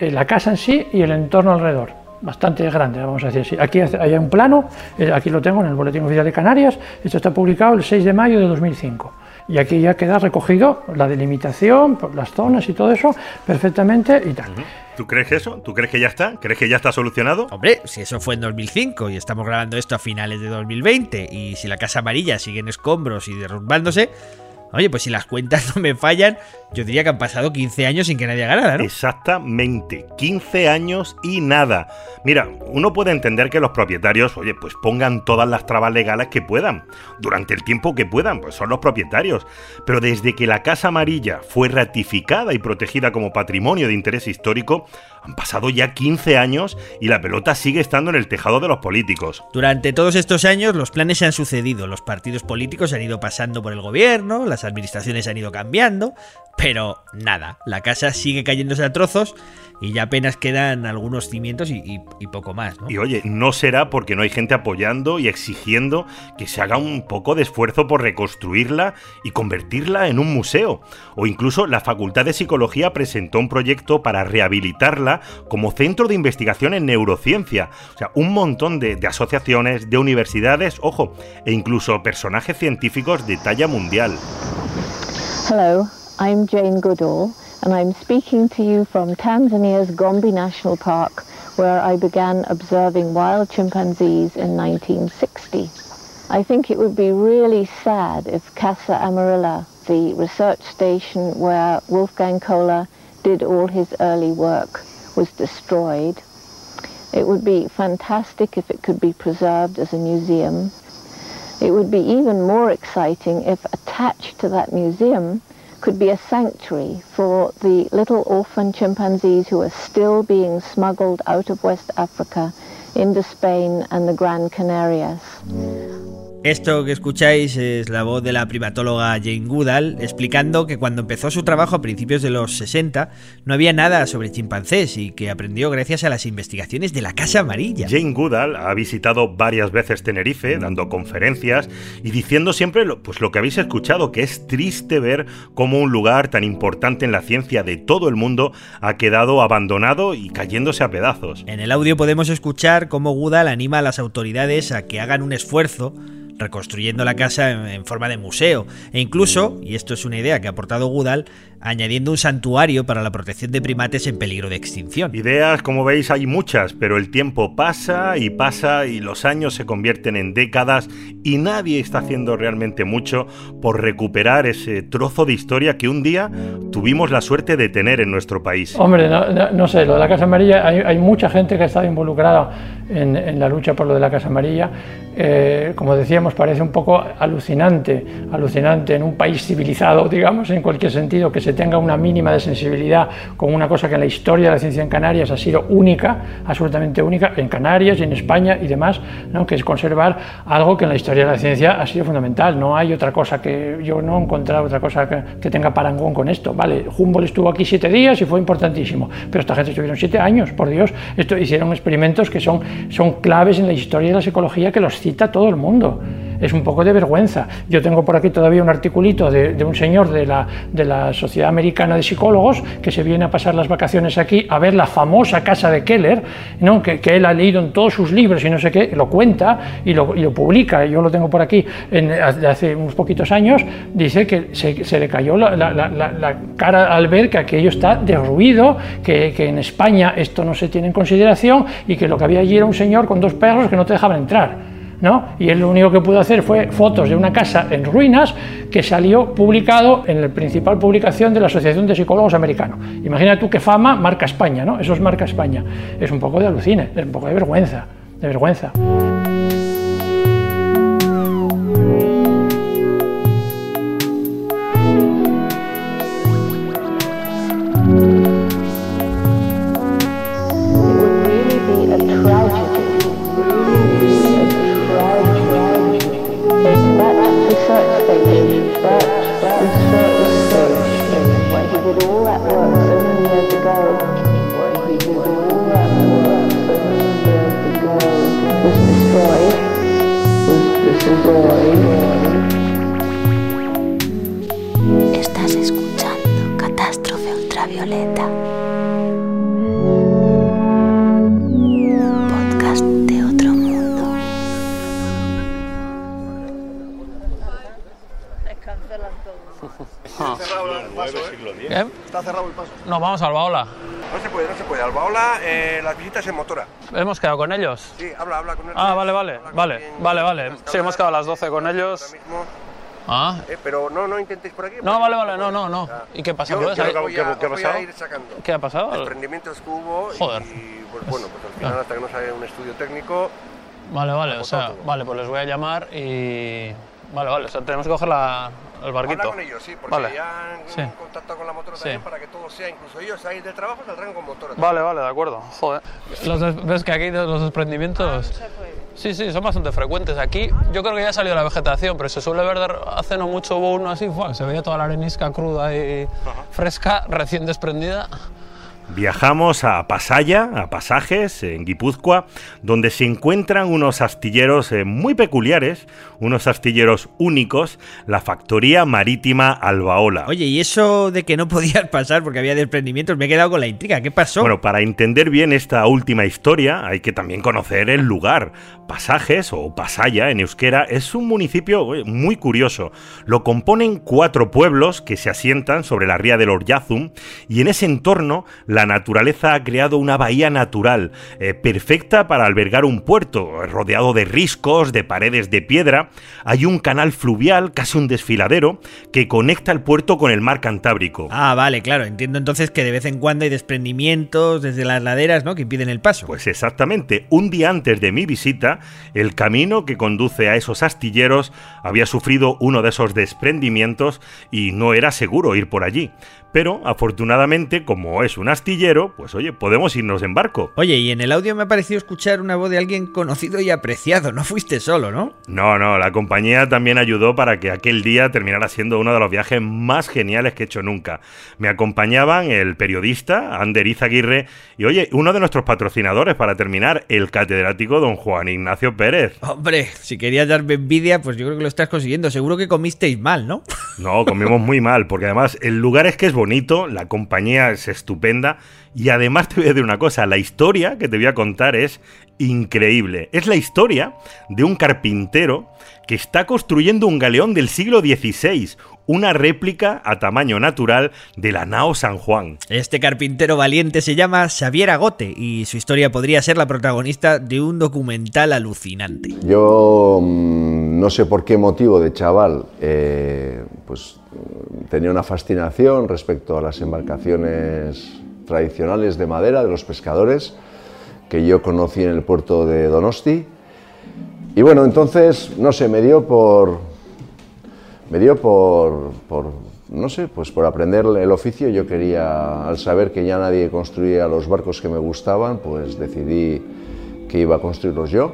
Speaker 18: eh, la casa en sí y el entorno alrededor. Bastante grande, vamos a decir así. Aquí hay un plano, eh, aquí lo tengo en el Boletín Oficial de Canarias, esto está publicado el 6 de mayo de 2005. Y aquí ya queda recogido la delimitación, las zonas y todo eso perfectamente y tal.
Speaker 5: ¿Tú crees eso? ¿Tú crees que ya está? ¿Crees que ya está solucionado?
Speaker 4: Hombre, si eso fue en 2005 y estamos grabando esto a finales de 2020 y si la Casa Amarilla sigue en escombros y derrumbándose, Oye, pues si las cuentas no me fallan, yo diría que han pasado 15 años sin que nadie haga nada, ¿no?
Speaker 5: Exactamente, 15 años y nada. Mira, uno puede entender que los propietarios, oye, pues pongan todas las trabas legales que puedan, durante el tiempo que puedan, pues son los propietarios. Pero desde que la Casa Amarilla fue ratificada y protegida como patrimonio de interés histórico, han pasado ya 15 años y la pelota sigue estando en el tejado de los políticos.
Speaker 4: Durante todos estos años los planes se han sucedido, los partidos políticos han ido pasando por el gobierno, las administraciones han ido cambiando, pero nada, la casa sigue cayéndose a trozos y ya apenas quedan algunos cimientos y, y, y, poco más. ¿no?
Speaker 5: Y oye, no será porque no hay gente apoyando y exigiendo que se haga un poco de esfuerzo por reconstruirla y convertirla en un museo. O incluso la Facultad de Psicología presentó un proyecto para rehabilitarla como centro de investigación en neurociencia. O sea, un montón de, de asociaciones, de universidades, ojo, e incluso personajes científicos de talla mundial.
Speaker 20: Hello, I'm Jane Goodall. And I'm speaking to you from Tanzania's Gombe National Park, where I began observing wild chimpanzees in 1960. I think it would be really sad if Casa Amarilla, the research station where Wolfgang Kohler did all his early work, was destroyed. It would be fantastic if it could be preserved as a museum. It would be even more exciting if attached to that museum could be a sanctuary for the little orphan chimpanzees who are still being smuggled out of West Africa into Spain and the Gran Canarias.
Speaker 4: Esto que escucháis es la voz de la primatóloga Jane Goodall explicando que cuando empezó su trabajo a principios de los 60 no había nada sobre chimpancés y que aprendió gracias a las investigaciones de la Casa Amarilla.
Speaker 5: Jane Goodall ha visitado varias veces Tenerife dando conferencias y diciendo siempre lo, pues lo que habéis escuchado, que es triste ver cómo un lugar tan importante en la ciencia de todo el mundo ha quedado abandonado y cayéndose a pedazos.
Speaker 4: En el audio podemos escuchar cómo Goodall anima a las autoridades a que hagan un esfuerzo reconstruyendo la casa en, forma de museo e incluso, y esto es una idea que ha aportado Goodall, añadiendo un santuario para la protección de primates en peligro de extinción.
Speaker 5: Ideas, como veis, hay muchas, pero el tiempo pasa y pasa y los años se convierten en décadas y nadie está haciendo realmente mucho por recuperar ese trozo de historia que un día tuvimos la suerte de tener en nuestro país.
Speaker 18: Hombre, no, sé, lo de la Casa Amarilla, hay, mucha gente que ha estado involucrada en, la lucha por lo de la Casa Amarilla. Eh, como decíamos, parece un poco alucinante, alucinante en un país civilizado, digamos, en cualquier sentido, que se tenga una mínima de sensibilidad con una cosa que en la historia de la ciencia en Canarias ha sido única, absolutamente única, en Canarias y en España y demás, ¿no? que es conservar algo que en la historia de la ciencia ha sido fundamental. No hay otra cosa que yo no he encontrado otra cosa que, tenga parangón con esto. Vale, Humboldt estuvo aquí siete días y fue importantísimo, pero esta gente estuvieron siete años, por Dios. Esto hicieron experimentos que son, son claves en la historia de la psicología que los cita todo el mundo es un poco de vergüenza. Yo tengo por aquí todavía un articulito de, un señor de la, de la Sociedad Americana de Psicólogos que se viene a pasar las vacaciones aquí a ver la famosa casa de Keller, ¿no? que, él ha leído en todos sus libros y no sé qué, lo cuenta y lo, publica. Yo lo tengo por aquí en, hace unos poquitos años. Dice que se, le cayó la, cara al ver que aquello está derruido, que, que en España esto no se tiene en consideración y que lo que había allí era un señor con dos perros que no te dejaban entrar. Y él lo único que pudo hacer fue fotos de una casa en ruinas que salió publicado en la principal publicación de la Asociación de Psicólogos Americanos. Imagina tú qué fama marca España, ¿no? Eso es marca España. Es un poco de alucine, es un poco de vergüenza, de vergüenza.
Speaker 3: Está cerrado el paso.
Speaker 21: Nos vamos a Albaola.
Speaker 3: No se puede, no se puede. Albaola, eh, las visitas en motora.
Speaker 21: ¿Hemos quedado con ellos?
Speaker 3: Sí, habla, habla con ellos.
Speaker 21: Ah, vale, vale, vale, vale, vale. Sí, hemos quedado a las 12 con ellos. Ah.
Speaker 3: Eh, pero no, no intentéis por aquí.
Speaker 21: No, vale, vale, no, no, no. ¿Y qué pasa?
Speaker 3: Yo,
Speaker 21: ¿Qué,
Speaker 3: voy a, ¿Qué, ha pasado? ir sacando.
Speaker 21: ¿Qué ha pasado?
Speaker 3: Desprendimientos que hubo
Speaker 21: Joder.
Speaker 3: y, pues bueno, pues al final hasta que no sale un estudio técnico...
Speaker 21: Vale, vale, o sea, vale, pues les voy a llamar y... Vale, vale, o sea, tenemos que coger la, el barquito.
Speaker 3: Habla con ellos, sí, porque
Speaker 21: vale.
Speaker 3: ya han
Speaker 21: Sí.
Speaker 3: contactado con la motora
Speaker 21: Sí.
Speaker 3: también para que todo sea, incluso ellos ahí de trabajo saldrán con motora.
Speaker 21: Vale, vale, de acuerdo. Joder. Los des- ¿Ves que aquí los desprendimientos... Sí, sí, son bastante frecuentes. Aquí yo creo que ya ha salido la vegetación, pero se suele ver hace no mucho hubo uno así, ¡fua! se veía toda la arenisca cruda y fresca, recién desprendida.
Speaker 5: Viajamos a Pasaya, a Pasajes, en Guipúzcoa, donde se encuentran unos astilleros eh, muy peculiares, unos astilleros únicos, la factoría marítima Albaola.
Speaker 4: Oye, y eso de que no podías pasar porque había desprendimientos, me he quedado con la intriga. ¿Qué pasó?
Speaker 5: Bueno, para entender bien esta última historia hay que también conocer el lugar. Pasajes o Pasaya en euskera es un municipio muy curioso. Lo componen cuatro pueblos que se asientan sobre la ría del Oryazum y en ese entorno la naturaleza ha creado una bahía natural eh, perfecta para albergar un puerto, rodeado de riscos, de paredes de piedra. Hay un canal fluvial, casi un desfiladero, que conecta el puerto con el mar Cantábrico.
Speaker 4: Ah, vale, claro. Entiendo entonces que de vez en cuando hay desprendimientos desde las laderas, ¿no? Que impiden el paso.
Speaker 5: Pues exactamente, un día antes de mi visita, el camino que conduce a esos astilleros había sufrido uno de esos desprendimientos y no era seguro ir por allí. Pero afortunadamente, como es un astillero, pues oye, podemos irnos en barco.
Speaker 4: Oye, y en el audio me ha parecido escuchar una voz de alguien conocido y apreciado. No fuiste solo, ¿no?
Speaker 5: No, no, la compañía también ayudó para que aquel día terminara siendo uno de los viajes más geniales que he hecho nunca. Me acompañaban el periodista Ander Izaguirre y, oye, uno de nuestros patrocinadores para terminar, el catedrático don Juan Ignacio Pérez.
Speaker 4: Hombre, si querías darme envidia, pues yo creo que lo estás consiguiendo. Seguro que comisteis mal, ¿no?
Speaker 5: No, comimos muy mal, porque además el lugar es que es bonito, la compañía es estupenda y además te voy a decir una cosa, la historia que te voy a contar es increíble. Es la historia de un carpintero que está construyendo un galeón del siglo XVI, una réplica a tamaño natural de la nao San Juan.
Speaker 4: Este carpintero valiente se llama Xavier Agote y su historia podría ser la protagonista de un documental alucinante.
Speaker 3: Yo mm, no sé por qué motivo de chaval, eh, pues tenía una fascinación respecto a las embarcaciones tradicionales de madera de los pescadores que yo conocí en el puerto de Donosti. Y bueno, entonces, no sé, me dio por. Me dio por, por. No sé, pues por aprender el oficio. Yo quería, al saber que ya nadie construía los barcos que me gustaban, pues decidí que iba a construirlos yo.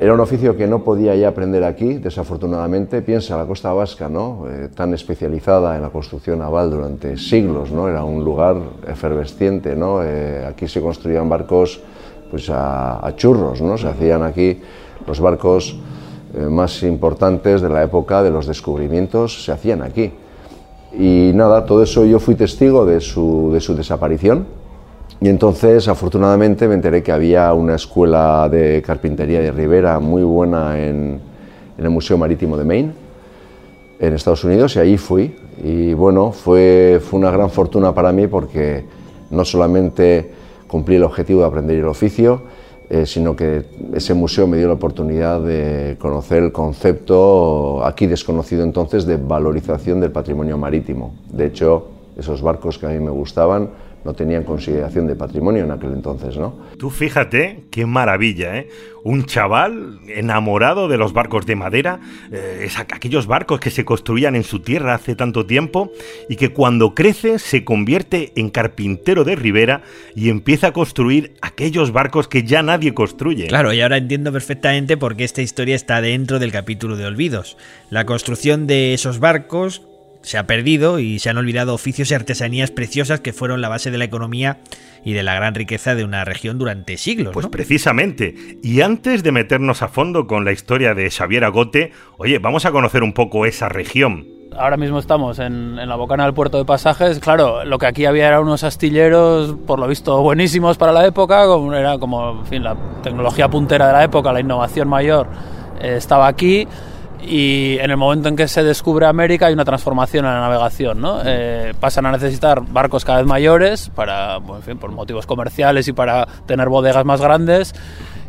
Speaker 3: Era un oficio que no podía ya aprender aquí, desafortunadamente. Piensa la costa vasca, ¿no? Eh, tan especializada en la construcción naval durante siglos, ¿no? Era un lugar efervesciente, ¿no? Eh, aquí se construían barcos pues a, churros, ¿no? Se hacían aquí los barcos eh, más importantes de la época de los descubrimientos, se hacían aquí. Y nada, todo eso yo fui testigo de su desaparición y entonces, afortunadamente, me enteré que había una escuela de carpintería de Rivera muy buena en, en, el Museo Marítimo de Maine, en Estados Unidos, y ahí fui. Y bueno, fue, fue una gran fortuna para mí porque no solamente cumplí el objetivo de aprender el oficio, eh, sino que ese museo me dio la oportunidad de conocer el concepto, aquí desconocido entonces, de valorización del patrimonio marítimo. De hecho, esos barcos que a mí me gustaban, no tenían consideración de patrimonio en aquel entonces, ¿no?
Speaker 5: Tú fíjate qué maravilla, ¿eh? Un chaval enamorado de los barcos de madera, eh, es aquellos barcos que se construían en su tierra hace tanto tiempo y que cuando crece se convierte en carpintero de ribera y empieza a construir aquellos barcos que ya nadie construye.
Speaker 4: Claro, y ahora entiendo perfectamente por qué esta historia está dentro del capítulo de Olvidos. La construcción de esos barcos se ha perdido y se han olvidado oficios y artesanías preciosas que fueron la base de la economía y de la gran riqueza de una región durante siglos.
Speaker 5: Pues
Speaker 4: ¿no?
Speaker 5: precisamente. Y antes de meternos a fondo con la historia de Xavier Agote, oye, vamos a conocer un poco esa región.
Speaker 21: Ahora mismo estamos en, en, la bocana del puerto de pasajes. Claro, lo que aquí había eran unos astilleros, por lo visto, buenísimos para la época, como era como, en fin, la tecnología puntera de la época, la innovación mayor eh, estaba aquí y en el momento en que se descubre América hay una transformación en la navegación, ¿no? Eh, pasan a necesitar barcos cada vez mayores para, bueno, en fin, por motivos comerciales y para tener bodegas más grandes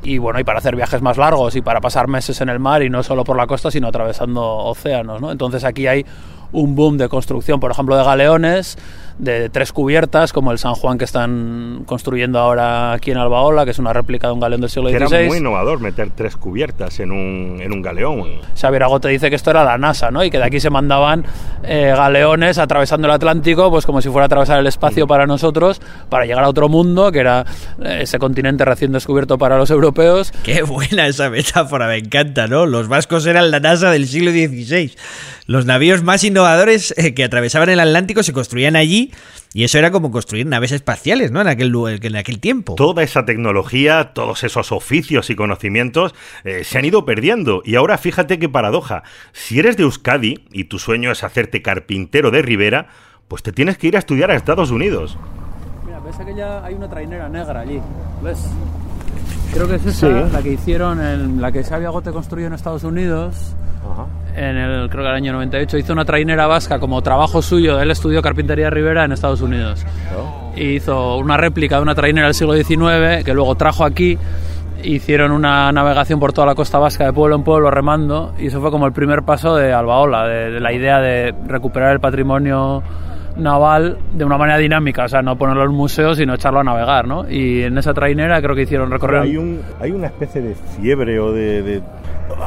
Speaker 21: y bueno, y para hacer viajes más largos y para pasar meses en el mar y no solo por la costa, sino atravesando océanos, ¿no? Entonces aquí hay un boom de construcción, por ejemplo, de galeones de tres cubiertas, como el San Juan que están construyendo ahora aquí en Albaola, que es una réplica de un galeón del siglo XVI.
Speaker 5: Era muy innovador meter tres cubiertas en un, en un galeón.
Speaker 21: Xavier Agote dice que esto era la NASA, ¿no? Y que de aquí se mandaban eh, galeones atravesando el Atlántico, pues como si fuera a atravesar el espacio para nosotros, para llegar a otro mundo, que era eh, ese continente recién descubierto para los europeos.
Speaker 4: Qué buena esa metáfora, me encanta, ¿no? Los vascos eran la NASA del siglo XVI. Los navíos más innovadores eh, que atravesaban el Atlántico se construían allí y eso era como construir naves espaciales, ¿no? En aquel, en aquel tiempo.
Speaker 5: Toda esa tecnología, todos esos oficios y conocimientos eh, se han ido perdiendo. Y ahora fíjate qué paradoja. Si eres de Euskadi y tu sueño es hacerte carpintero de Rivera, pues te tienes que ir a estudiar a Estados Unidos.
Speaker 21: Mira, ves que ya hay una trainera negra allí. ¿Ves? Creo que es esa, sí. la que hicieron, en, la que Xavi Agote construyó en Estados Unidos. Ajá. En el, creo que el año 98 hizo una trainera vasca como trabajo suyo. Él estudió carpintería Rivera en Estados Unidos. Oh. Hizo una réplica de una trainera del siglo XIX que luego trajo aquí. Hicieron una navegación por toda la costa vasca de pueblo en pueblo remando. Y eso fue como el primer paso de Albaola, de, de la idea de recuperar el patrimonio naval de una manera dinámica, o sea, no ponerlo en museo, sino echarlo a navegar, ¿no? Y en esa trainera creo que hicieron recorrer...
Speaker 5: Hay, un, hay una especie de fiebre o de, de,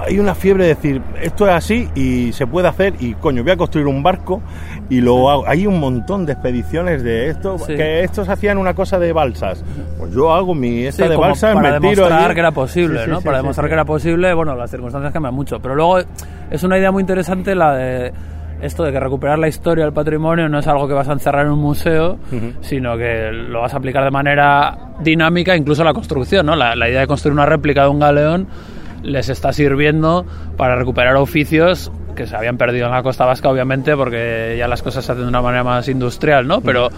Speaker 5: Hay una fiebre de decir, esto es así y se puede hacer y coño, voy a construir un barco y lo hago. Hay un montón de expediciones de esto,
Speaker 21: Sí.
Speaker 5: que estos hacían una cosa de balsas. Pues yo hago mi esta
Speaker 21: Sí,
Speaker 5: de balsas,
Speaker 21: para
Speaker 5: me tiro
Speaker 21: demostrar que era posible,
Speaker 5: Sí,
Speaker 21: ¿no? para demostrar que era posible, bueno, las circunstancias cambian mucho. Pero luego es una idea muy interesante la de esto de que recuperar la historia del patrimonio no es algo que vas a encerrar en un museo, sino que lo vas a aplicar de manera dinámica, incluso la construcción, ¿no? La, la idea de construir una réplica de un galeón les está sirviendo para recuperar oficios que se habían perdido en la costa vasca, obviamente, porque ya las cosas se hacen de una manera más industrial, ¿no? Pero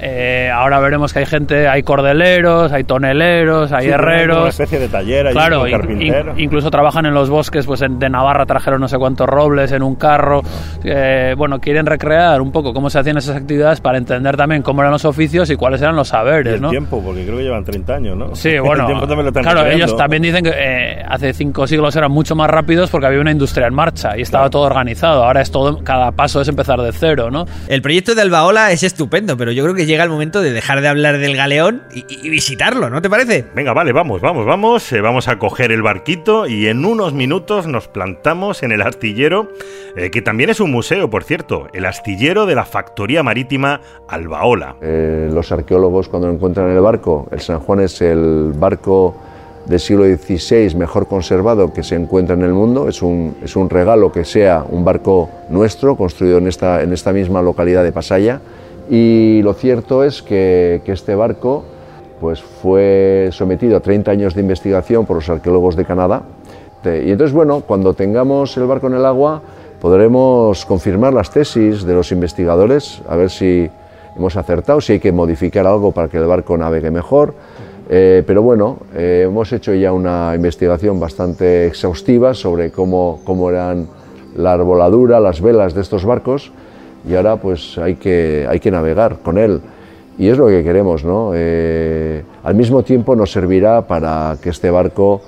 Speaker 21: eh, ahora veremos que hay gente, hay cordeleros, hay toneleros, hay
Speaker 5: Sí, tienen como Una
Speaker 21: herreros.
Speaker 5: especie de taller ahí
Speaker 21: Claro,
Speaker 5: carpintero.
Speaker 21: in- incluso trabajan en los bosques, pues en- de Navarra trajeron no sé cuántos robles en un carro. Eh, bueno, quieren recrear un poco cómo se hacían esas actividades para entender también cómo eran los oficios y cuáles eran los
Speaker 5: Y
Speaker 21: saberes,
Speaker 5: el
Speaker 21: ¿no?
Speaker 5: tiempo, porque creo que llevan 30 años, ¿no?
Speaker 21: Sí, bueno,
Speaker 5: el tiempo también lo están
Speaker 21: claro, ellos también dicen que eh, hace cinco siglos eran mucho más rápidos porque había una industria en marcha y estaba todo organizado. Ahora es todo, cada paso es empezar de cero, ¿no?
Speaker 4: El proyecto de Albaola es estupendo, pero yo creo que llega el momento de dejar de hablar del galeón y, y visitarlo, ¿no te parece?
Speaker 5: Venga, vale, vamos, vamos, vamos. eh, vamos a coger el barquito y en unos minutos nos plantamos en el astillero, eh, que también es un museo, por cierto, el astillero de la Factoría Marítima Albaola.
Speaker 3: Eh, los arqueólogos cuando encuentran el barco, el San Juan es el barco del siglo XVI mejor conservado que se encuentra en el mundo, es un, es un regalo que sea un barco nuestro, construido en esta, en esta misma localidad de Pasaya, y lo cierto es que, este barco pues, fue sometido a 30 años de investigación por los arqueólogos de Canadá, y entonces, bueno, cuando tengamos el barco en el agua, podremos confirmar las tesis de los investigadores, a ver si hemos acertado, si hay que modificar algo para que el barco navegue mejor. Eh, pero bueno, eh, hemos hecho ya una investigación bastante exhaustiva sobre cómo eran la arboladura, las velas de estos barcos y ahora pues hay que, hay que navegar con él. Y es lo que queremos, ¿no? Eh, al mismo tiempo nos servirá para que este barco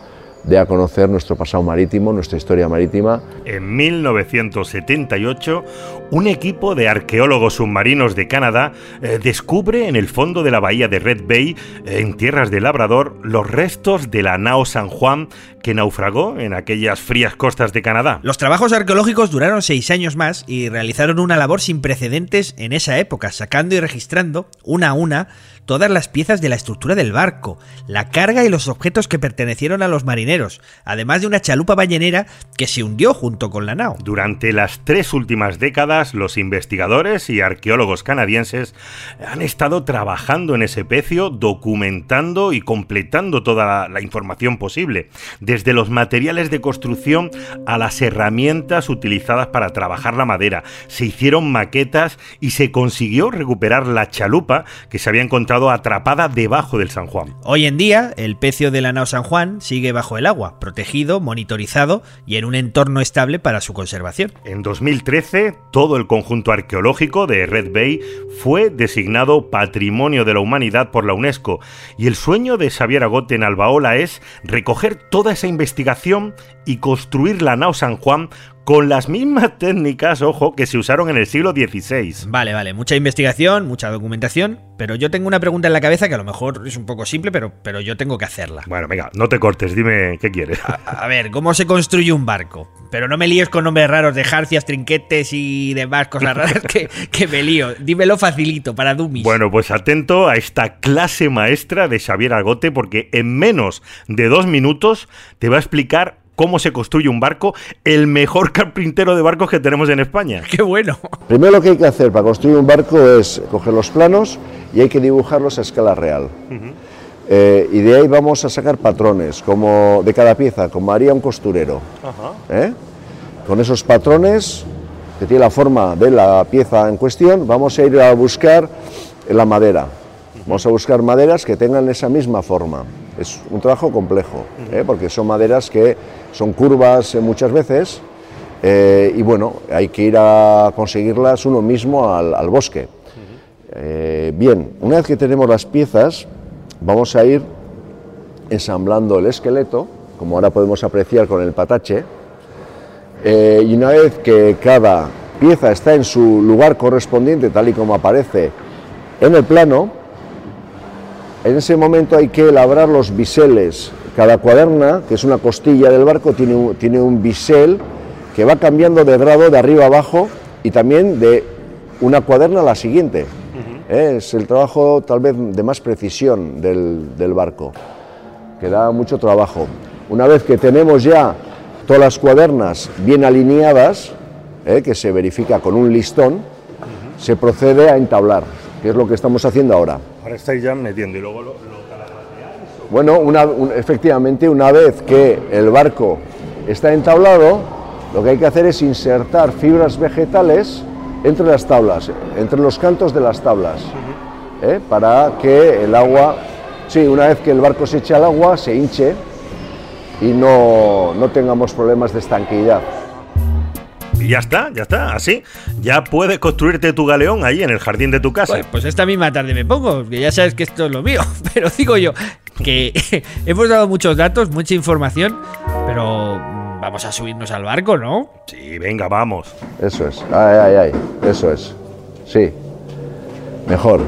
Speaker 3: dé a conocer nuestro pasado marítimo, nuestra historia marítima.
Speaker 5: En 1978, un equipo de arqueólogos submarinos de Canadá eh, descubre en el fondo de la bahía de Red Bay, eh, en tierras de Labrador, los restos de la nao San Juan que naufragó en aquellas frías costas de Canadá.
Speaker 4: Los trabajos arqueológicos duraron seis años más y realizaron una labor sin precedentes en esa época, sacando y registrando, una a una, todas las piezas de la estructura del barco, la carga y los objetos que pertenecieron a los marineros, además de una chalupa ballenera que se hundió junto con la nao.
Speaker 5: Durante las tres últimas décadas, los investigadores y arqueólogos canadienses han estado trabajando en ese pecio, documentando y completando toda la, la información posible, desde los materiales de construcción a las herramientas utilizadas para trabajar la madera. Se hicieron maquetas y se consiguió recuperar la chalupa que se había encontrado atrapada debajo del San Juan.
Speaker 4: Hoy en día, el pecio de la nao San Juan sigue bajo el agua, protegido, monitorizado y en un entorno estable para su conservación.
Speaker 5: En 2013, todo el conjunto arqueológico de Red Bay fue designado Patrimonio de la Humanidad por la UNESCO y el sueño de Xavier Agote en Albaola es recoger toda esa investigación y construir la nao San Juan con las mismas técnicas, ojo, que se usaron en el siglo XVI.
Speaker 4: Vale, vale, mucha investigación, mucha documentación, pero yo tengo una pregunta en la cabeza que a lo mejor es un poco simple, pero, pero yo tengo que hacerla.
Speaker 5: Bueno, venga, no te cortes, dime qué quieres.
Speaker 4: A ver, ¿cómo se construye un barco? Pero no me líes con nombres raros de jarcias, trinquetes y demás cosas raras que, que me lío. Dímelo facilito, para dummies.
Speaker 5: Bueno, pues atento a esta clase maestra de Xavier Agote porque en menos de dos minutos te va a explicar cómo se construye un barco, el mejor carpintero de barcos que tenemos en España.
Speaker 4: ¡Qué bueno!
Speaker 3: Primero lo que hay que hacer para construir un barco es coger los planos y hay que dibujarlos a escala real. Eh, y de ahí vamos a sacar patrones como de cada pieza, como haría un costurero. ¿eh? Con esos patrones que tiene la forma de la pieza en cuestión, vamos a ir a buscar la madera. Vamos a buscar maderas que tengan esa misma forma. Es un trabajo complejo, ¿eh? porque son maderas que son curvas eh, muchas veces eh, y bueno, hay que ir a conseguirlas uno mismo al, bosque. Eh, bien, una vez que tenemos las piezas, vamos a ir ensamblando el esqueleto, como ahora podemos apreciar con el patache, y una vez que cada pieza está en su lugar correspondiente, tal y como aparece en el plano, en ese momento hay que labrar los biseles. Cada cuaderna, que es una costilla del barco, tiene un, tiene un bisel que va cambiando de grado de arriba a abajo y también de una cuaderna a la siguiente. ¿Eh? Es el trabajo tal vez de más precisión del, del barco, que da mucho trabajo. Una vez que tenemos ya todas las cuadernas bien alineadas, ¿eh? que se verifica con un listón, se procede a entablar, que es lo que estamos haciendo ahora.
Speaker 5: Ahora estáis ya metiendo y luego lo, lo
Speaker 3: Bueno, una- un- efectivamente, una vez que el barco está entablado, lo que hay que hacer es insertar fibras vegetales entre las tablas, entre los cantos de las tablas, ¿eh? para que el agua, sí, una vez que el barco se eche al agua, se hinche y no, no tengamos problemas de estanqueidad.
Speaker 5: Y ya está, ya está, así. Ya puedes construirte tu galeón ahí en el jardín de tu casa.
Speaker 4: Pues, pues esta misma tarde me pongo, que ya sabes que esto es lo mío. Pero digo yo que hemos dado muchos datos, mucha información, pero vamos a subirnos al barco, ¿no?
Speaker 5: Sí, venga, vamos.
Speaker 3: Eso es, ay, ay, ay, eso es, sí, mejor.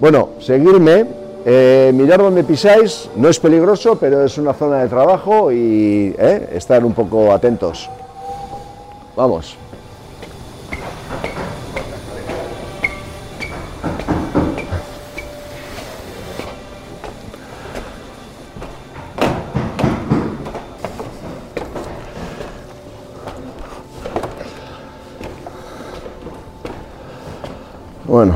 Speaker 3: Bueno, seguirme, eh, mirar dónde pisáis, no es peligroso, pero es una zona de trabajo y eh, estar un poco atentos. Vamos. Bueno.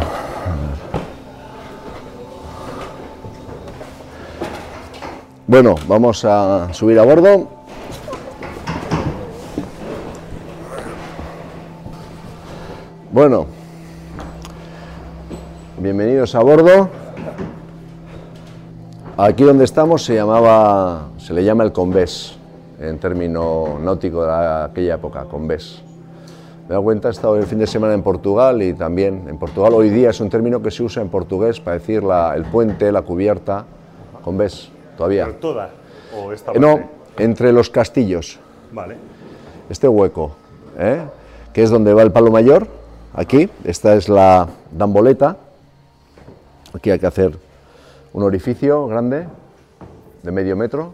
Speaker 3: Bueno, vamos a subir a bordo. Bueno, bienvenidos a bordo. Aquí donde estamos se llamaba, se le llama el Convés, en término náutico de aquella época, Convés. Me da cuenta, he estado el fin de semana en Portugal y también en Portugal hoy día es un término que se usa en portugués para decir la- el puente, la cubierta, Convés, todavía.
Speaker 5: ¿Toda? ¿O esta
Speaker 3: Eh, No, entre los castillos,
Speaker 5: Vale.
Speaker 3: este hueco, ¿eh? que es donde va el palo mayor, aquí, esta es la damboleta, aquí hay que hacer un orificio grande de medio metro,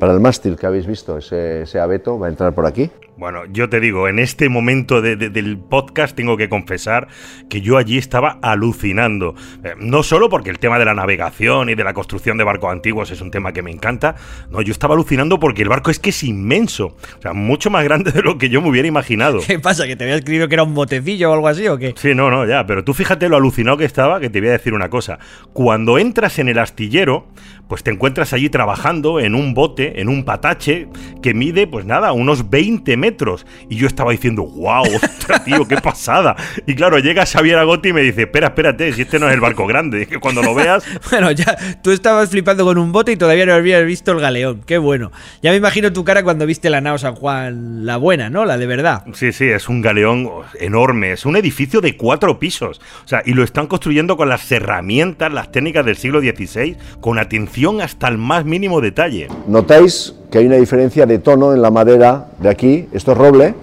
Speaker 3: para el mástil que habéis visto, ese, ese abeto va a entrar por aquí.
Speaker 5: Bueno, yo te digo, en este momento de- de- del podcast tengo que confesar que yo allí estaba alucinando. Eh, no solo porque el tema de la navegación y de la construcción de barcos antiguos es un tema que me encanta, no, yo estaba alucinando porque el barco es que es inmenso, o sea, mucho más grande de lo que yo me hubiera imaginado.
Speaker 4: ¿Qué pasa? ¿Que te habías creído que era un botecillo o algo así o qué?
Speaker 5: Sí, no, no, ya, pero tú fíjate lo alucinado que estaba, que te voy a decir una cosa. Cuando entras en el astillero, pues te encuentras allí trabajando en un bote, en un patache, que mide, pues nada, unos 20 metros. Y yo estaba diciendo, wow, ostras, tío, qué pasada. Y claro, llega Xavier Agotti y me dice, espera, espérate, si este no es el barco grande, que cuando lo veas...
Speaker 4: Bueno, ya, tú estabas flipando con un bote y todavía no habías visto el galeón. Qué bueno. Ya me imagino tu cara cuando viste la nao San Juan, la buena, ¿no? La de verdad.
Speaker 5: Sí, sí, es un galeón enorme, es un edificio de cuatro pisos. O sea, y lo están construyendo con las herramientas, las técnicas del siglo XVI, con atención hasta el más mínimo detalle.
Speaker 3: Notáis que hay una diferencia de tono en la madera de aquí, esto es roble,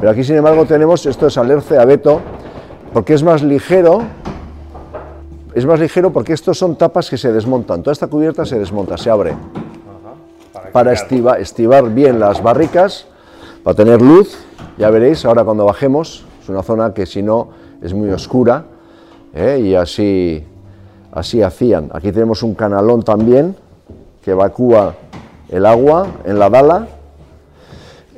Speaker 3: pero aquí sin embargo tenemos, esto es alerce abeto, porque es más ligero, es más ligero porque estos son tapas que se desmontan, toda esta cubierta se desmonta, se abre, para estiva- estivar bien las barricas, para tener luz, ya veréis ahora cuando bajemos, es una zona que si no es muy oscura, ¿eh? y así, así hacían. Aquí tenemos un canalón también, que evacúa el agua en la Dala.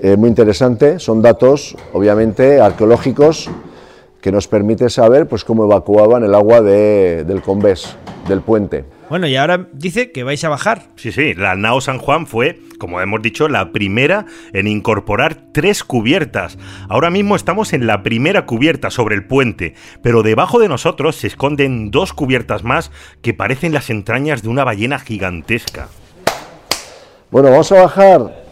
Speaker 3: Eh, muy interesante, son datos obviamente arqueológicos que nos permite saber pues, cómo evacuaban el agua de- del Convés, del puente.
Speaker 4: Bueno, y ahora dice que vais a bajar.
Speaker 5: Sí, sí, la Nao San Juan fue, como hemos dicho, la primera en incorporar tres cubiertas. Ahora mismo estamos en la primera cubierta sobre el puente, pero debajo de nosotros se esconden dos cubiertas más que parecen las entrañas de una ballena gigantesca.
Speaker 3: Bueno, vamos a bajar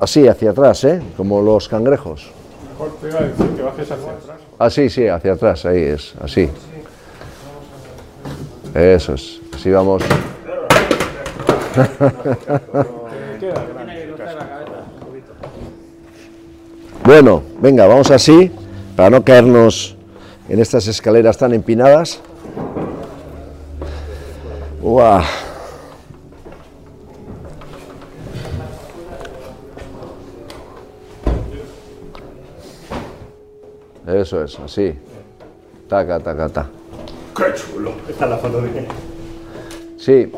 Speaker 3: así, hacia atrás, ¿eh? como los cangrejos.
Speaker 21: Mejor te iba a decir que bajes hacia atrás.
Speaker 3: Ah, sí, sí, hacia atrás, ahí es, así. Eso es, así vamos. Bueno, venga, vamos así, para no caernos en estas escaleras tan empinadas. ¡Uah! Eso es, así. Taca, taca, taca.
Speaker 5: ¡Qué chulo! Esta es la foto de...
Speaker 3: Sí.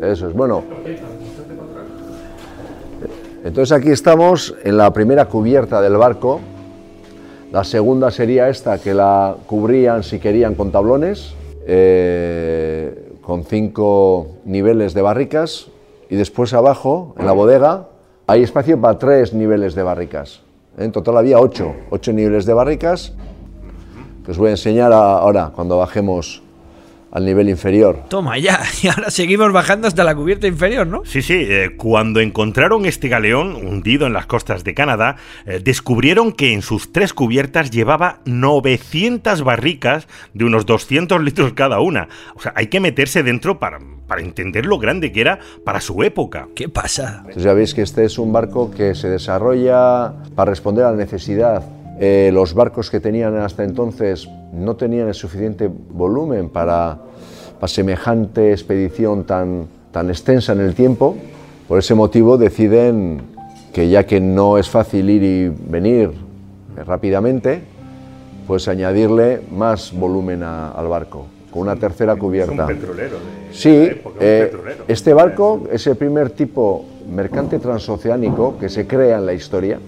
Speaker 3: Eso es, bueno. Entonces aquí estamos en la primera cubierta del barco. La segunda sería esta, que la cubrían si querían con tablones, eh, con cinco niveles de barricas. Y después abajo, en la bodega, hay espacio para tres niveles de barricas. En total había ocho, ocho niveles de barricas que os voy a enseñar ahora cuando bajemos al nivel inferior.
Speaker 4: Toma ya, y ahora seguimos bajando hasta la cubierta inferior, ¿no?
Speaker 5: Sí, sí, eh, cuando encontraron este galeón hundido en las costas de Canadá, eh, descubrieron que en sus tres cubiertas llevaba 900 barricas de unos 200 litros cada una. O sea, hay que meterse dentro para, para entender lo grande que era para su época.
Speaker 4: ¿Qué pasa?
Speaker 3: Entonces ya veis que este es un barco que se desarrolla para responder a la necesidad eh, los barcos que tenían hasta entonces no tenían el suficiente volumen para, para semejante expedición tan, tan extensa en el tiempo. Por ese motivo deciden que ya que no es fácil ir y venir rápidamente, pues añadirle más volumen a- al barco, con una tercera cubierta.
Speaker 5: Es un petrolero de
Speaker 3: Sí,
Speaker 5: época, un
Speaker 3: eh,
Speaker 5: petrolero.
Speaker 3: este barco es el primer tipo mercante transoceánico que se crea en la historia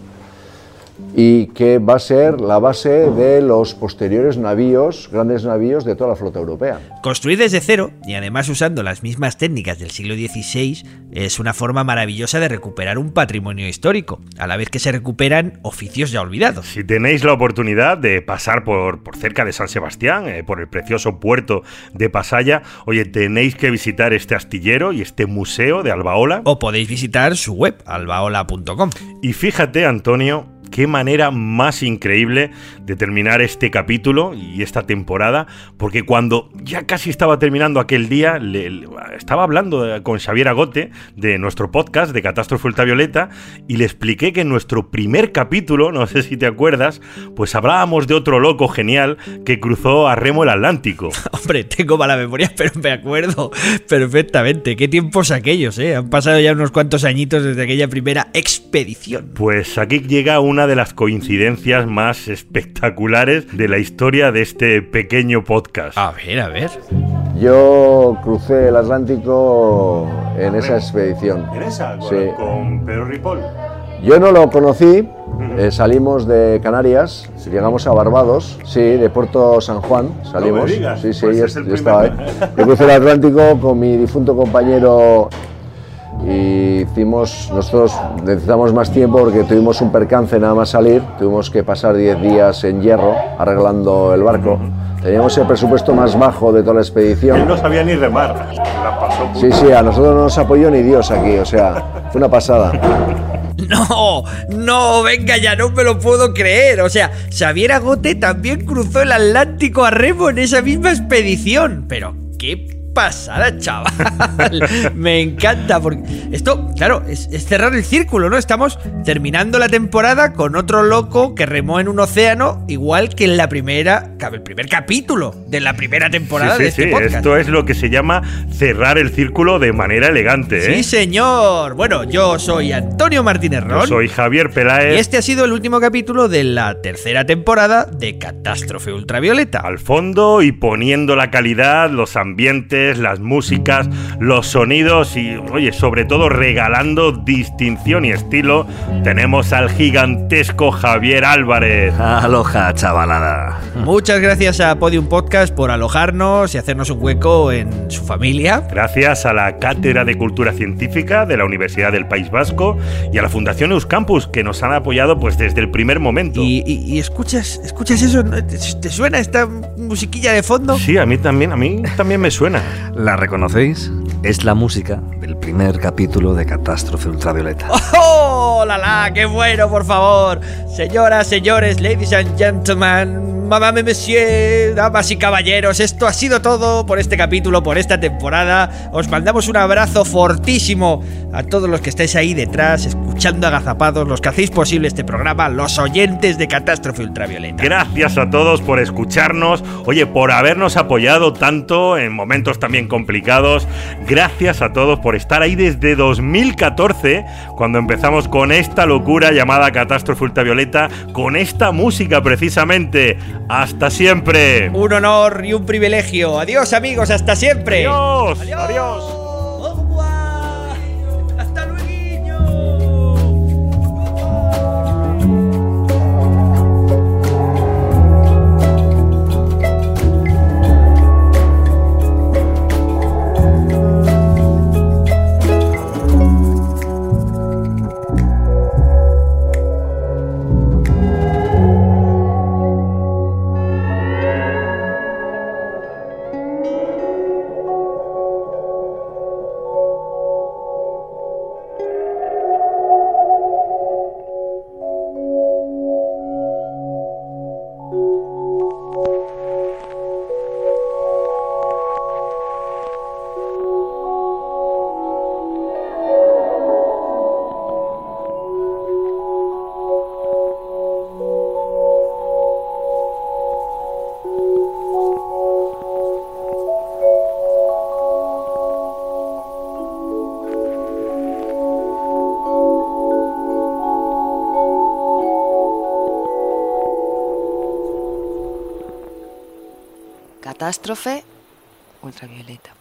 Speaker 3: y que va a ser la base de los posteriores navíos, grandes navíos de toda la flota europea.
Speaker 4: Construir desde cero y además usando las mismas técnicas del siglo XVI es una forma maravillosa de recuperar un patrimonio histórico, a la vez que se recuperan oficios ya olvidados.
Speaker 5: Si tenéis la oportunidad de pasar por, por cerca de San Sebastián, eh, por el precioso puerto de Pasaya, oye, tenéis que visitar este astillero y este museo de Albaola.
Speaker 4: O podéis visitar su web, albaola.com.
Speaker 5: Y fíjate, Antonio, qué manera más increíble de terminar este capítulo y esta temporada, porque cuando ya casi estaba terminando aquel día, le- le- estaba hablando eh, con Xavier Agote de nuestro podcast de Catástrofe Ultravioleta y le expliqué que en nuestro primer capítulo, no sé si te acuerdas, pues hablábamos de otro loco genial que cruzó a remo el Atlántico.
Speaker 4: Hombre, tengo mala memoria, pero me acuerdo perfectamente. Qué tiempos aquellos, ¿eh? Han pasado ya unos cuantos añitos desde aquella primera expedición.
Speaker 5: Pues aquí llega una de las coincidencias más espectaculares de la historia de este pequeño podcast.
Speaker 4: A ver, a ver.
Speaker 3: Yo crucé el Atlántico en esa expedición.
Speaker 5: ¿En esa? Con,
Speaker 3: Sí.
Speaker 5: con Pedro Ripoll.
Speaker 3: Yo no lo conocí, eh, salimos de Canarias, llegamos a Barbados, sí, de Puerto San Juan salimos.
Speaker 5: No me digas,
Speaker 3: sí, sí,
Speaker 5: pues
Speaker 3: yo,
Speaker 5: es el
Speaker 3: yo estaba ahí.
Speaker 5: primer-
Speaker 3: Yo crucé el Atlántico con mi difunto compañero y hicimos, nosotros necesitamos más tiempo porque tuvimos un percance nada más salir, tuvimos que pasar 10 días en hierro arreglando el barco. Teníamos el presupuesto más bajo de toda la expedición.
Speaker 5: Él no sabía ni remar. La pasó
Speaker 3: Sí, sí, a nosotros no nos apoyó ni Dios aquí, o sea, fue una pasada.
Speaker 4: No, no, venga, ya no me lo puedo creer. O sea, Xavier Agote también cruzó el Atlántico a remo en esa misma expedición. Pero qué pasada, chaval. Me encanta porque esto, claro, es, es cerrar el círculo, ¿no? Estamos terminando la temporada con otro loco que remó en un océano, igual que en la primera, el primer capítulo de la primera temporada
Speaker 5: Sí,
Speaker 4: de este
Speaker 5: sí,
Speaker 4: podcast.
Speaker 5: esto es lo que se llama cerrar el círculo de manera elegante. ¿eh?
Speaker 4: Sí, señor. Bueno, yo soy Antonio Martínez Ron.
Speaker 5: Yo soy Javier Peláez.
Speaker 4: Y este ha sido el último capítulo de la tercera temporada de Catástrofe Ultravioleta.
Speaker 5: Al fondo y poniendo la calidad, los ambientes, las músicas, los sonidos y, oye, sobre todo regalando distinción y estilo, tenemos al gigantesco Javier Álvarez.
Speaker 22: Aloha, chavalada.
Speaker 4: Muchas gracias a Podium Podcast por alojarnos y hacernos un hueco en su familia.
Speaker 5: Gracias a la Cátedra de Cultura Científica de la Universidad del País Vasco y a la Fundación Euskampus que nos han apoyado pues desde el primer momento.
Speaker 4: Y, y- y escuchas, escuchas eso. ¿Te, te suena esta musiquilla de fondo?
Speaker 5: Sí, a mí también, a mí también me suena.
Speaker 22: ¿La reconocéis? Es la música del primer capítulo de Catástrofe Ultravioleta.
Speaker 4: ¡Oh, la la! ¡Qué bueno, por favor! Señoras, señores, ladies and gentlemen, madame, monsieur, damas y caballeros, esto ha sido todo por este capítulo, por esta temporada. Os mandamos un abrazo fortísimo a todos los que estáis ahí detrás, escuchando agazapados, los que hacéis posible este programa, los oyentes de Catástrofe Ultravioleta.
Speaker 5: Gracias a todos por escucharnos, oye, por habernos apoyado tanto en momentos también complicados. Gracias a todos por estar ahí desde 2014, cuando empezamos con esta locura llamada Catástrofe Ultravioleta, con esta música precisamente. Hasta siempre.
Speaker 4: Un honor y un privilegio. Adiós amigos, hasta siempre.
Speaker 5: Adiós. Adiós. Adiós.
Speaker 23: Catástrofe ultravioleta.